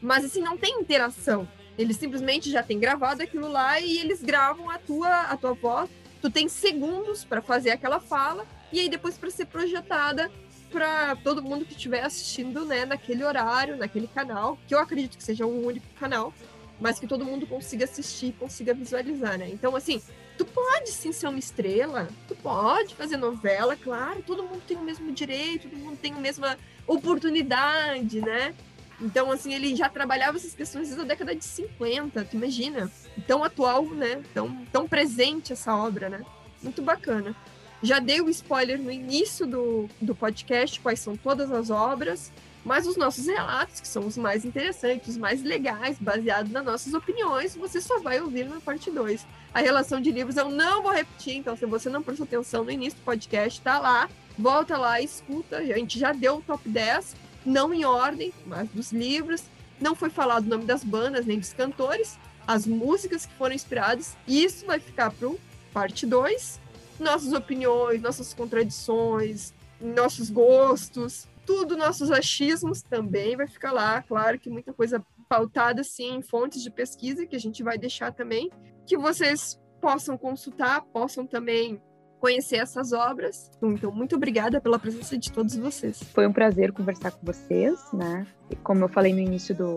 Mas assim, não tem interação. Eles simplesmente já têm gravado aquilo lá e eles gravam a tua, a tua voz. Tu tem segundos para fazer aquela fala e aí depois para ser projetada para todo mundo que estiver assistindo, né, naquele horário, naquele canal, que eu acredito que seja um único canal, mas que todo mundo consiga assistir, consiga visualizar, né? Então, assim, tu pode sim ser uma estrela, tu pode fazer novela, claro, todo mundo tem o mesmo direito, todo mundo tem a mesma oportunidade, né? Então, assim, ele já trabalhava essas questões desde a década de 50, tu imagina? Tão atual, né? Tão, tão presente essa obra, né? Muito bacana. Já dei o spoiler no início do, do podcast, quais são todas as obras, mas os nossos relatos, que são os mais interessantes, os mais legais, baseados nas nossas opiniões, você só vai ouvir na parte 2. A relação de livros eu não vou repetir, então se você não prestou atenção no início do podcast, tá lá, volta lá, escuta. A gente já deu o top 10, não em ordem, mas dos livros. Não foi falado o nome das bandas nem dos cantores, as músicas que foram inspiradas. Isso vai ficar pro parte 2 nossas opiniões, nossas contradições, nossos gostos, tudo, nossos achismos também vai ficar lá. Claro que muita coisa pautada, sim, em fontes de pesquisa que a gente vai deixar também, que vocês possam consultar, possam também conhecer essas obras. Então, muito obrigada pela presença de todos vocês. Foi um prazer conversar com vocês, né? E como eu falei no início do,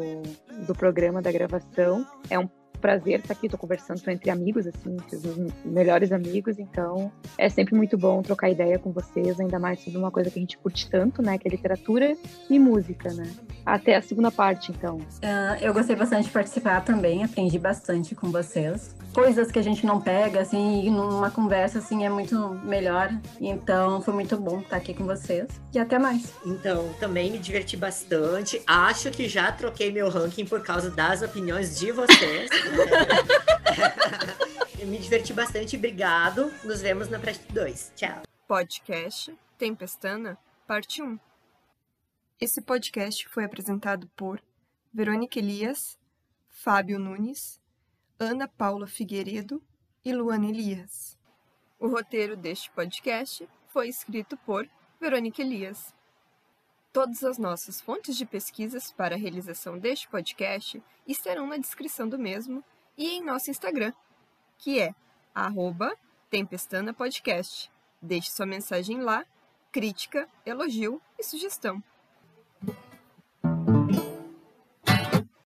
do programa, da gravação, é um prazer estar aqui, estou conversando entre amigos, assim, os melhores amigos, então é sempre muito bom trocar ideia com vocês, ainda mais sobre uma coisa que a gente curte tanto, né, que é literatura e música, né. Até a segunda parte, então. Uh, eu gostei bastante de participar também, aprendi bastante com vocês. Coisas que a gente não pega, assim, numa conversa, assim, é muito melhor. Então, foi muito bom estar aqui com vocês. E até mais. Então, também me diverti bastante. Acho que já troquei meu ranking por causa das opiniões de vocês. Eu me diverti bastante, obrigado. Nos vemos na parte 2. Tchau. Podcast Tempestana, parte 1. Esse podcast foi apresentado por Verônica Elias, Fábio Nunes, Ana Paula Figueiredo e Luana Elias. O roteiro deste podcast foi escrito por Verônica Elias. Todas as nossas fontes de pesquisas para a realização deste podcast estarão na descrição do mesmo e em nosso Instagram, que é @tempestana podcast. Deixe sua mensagem lá, crítica, elogio e sugestão.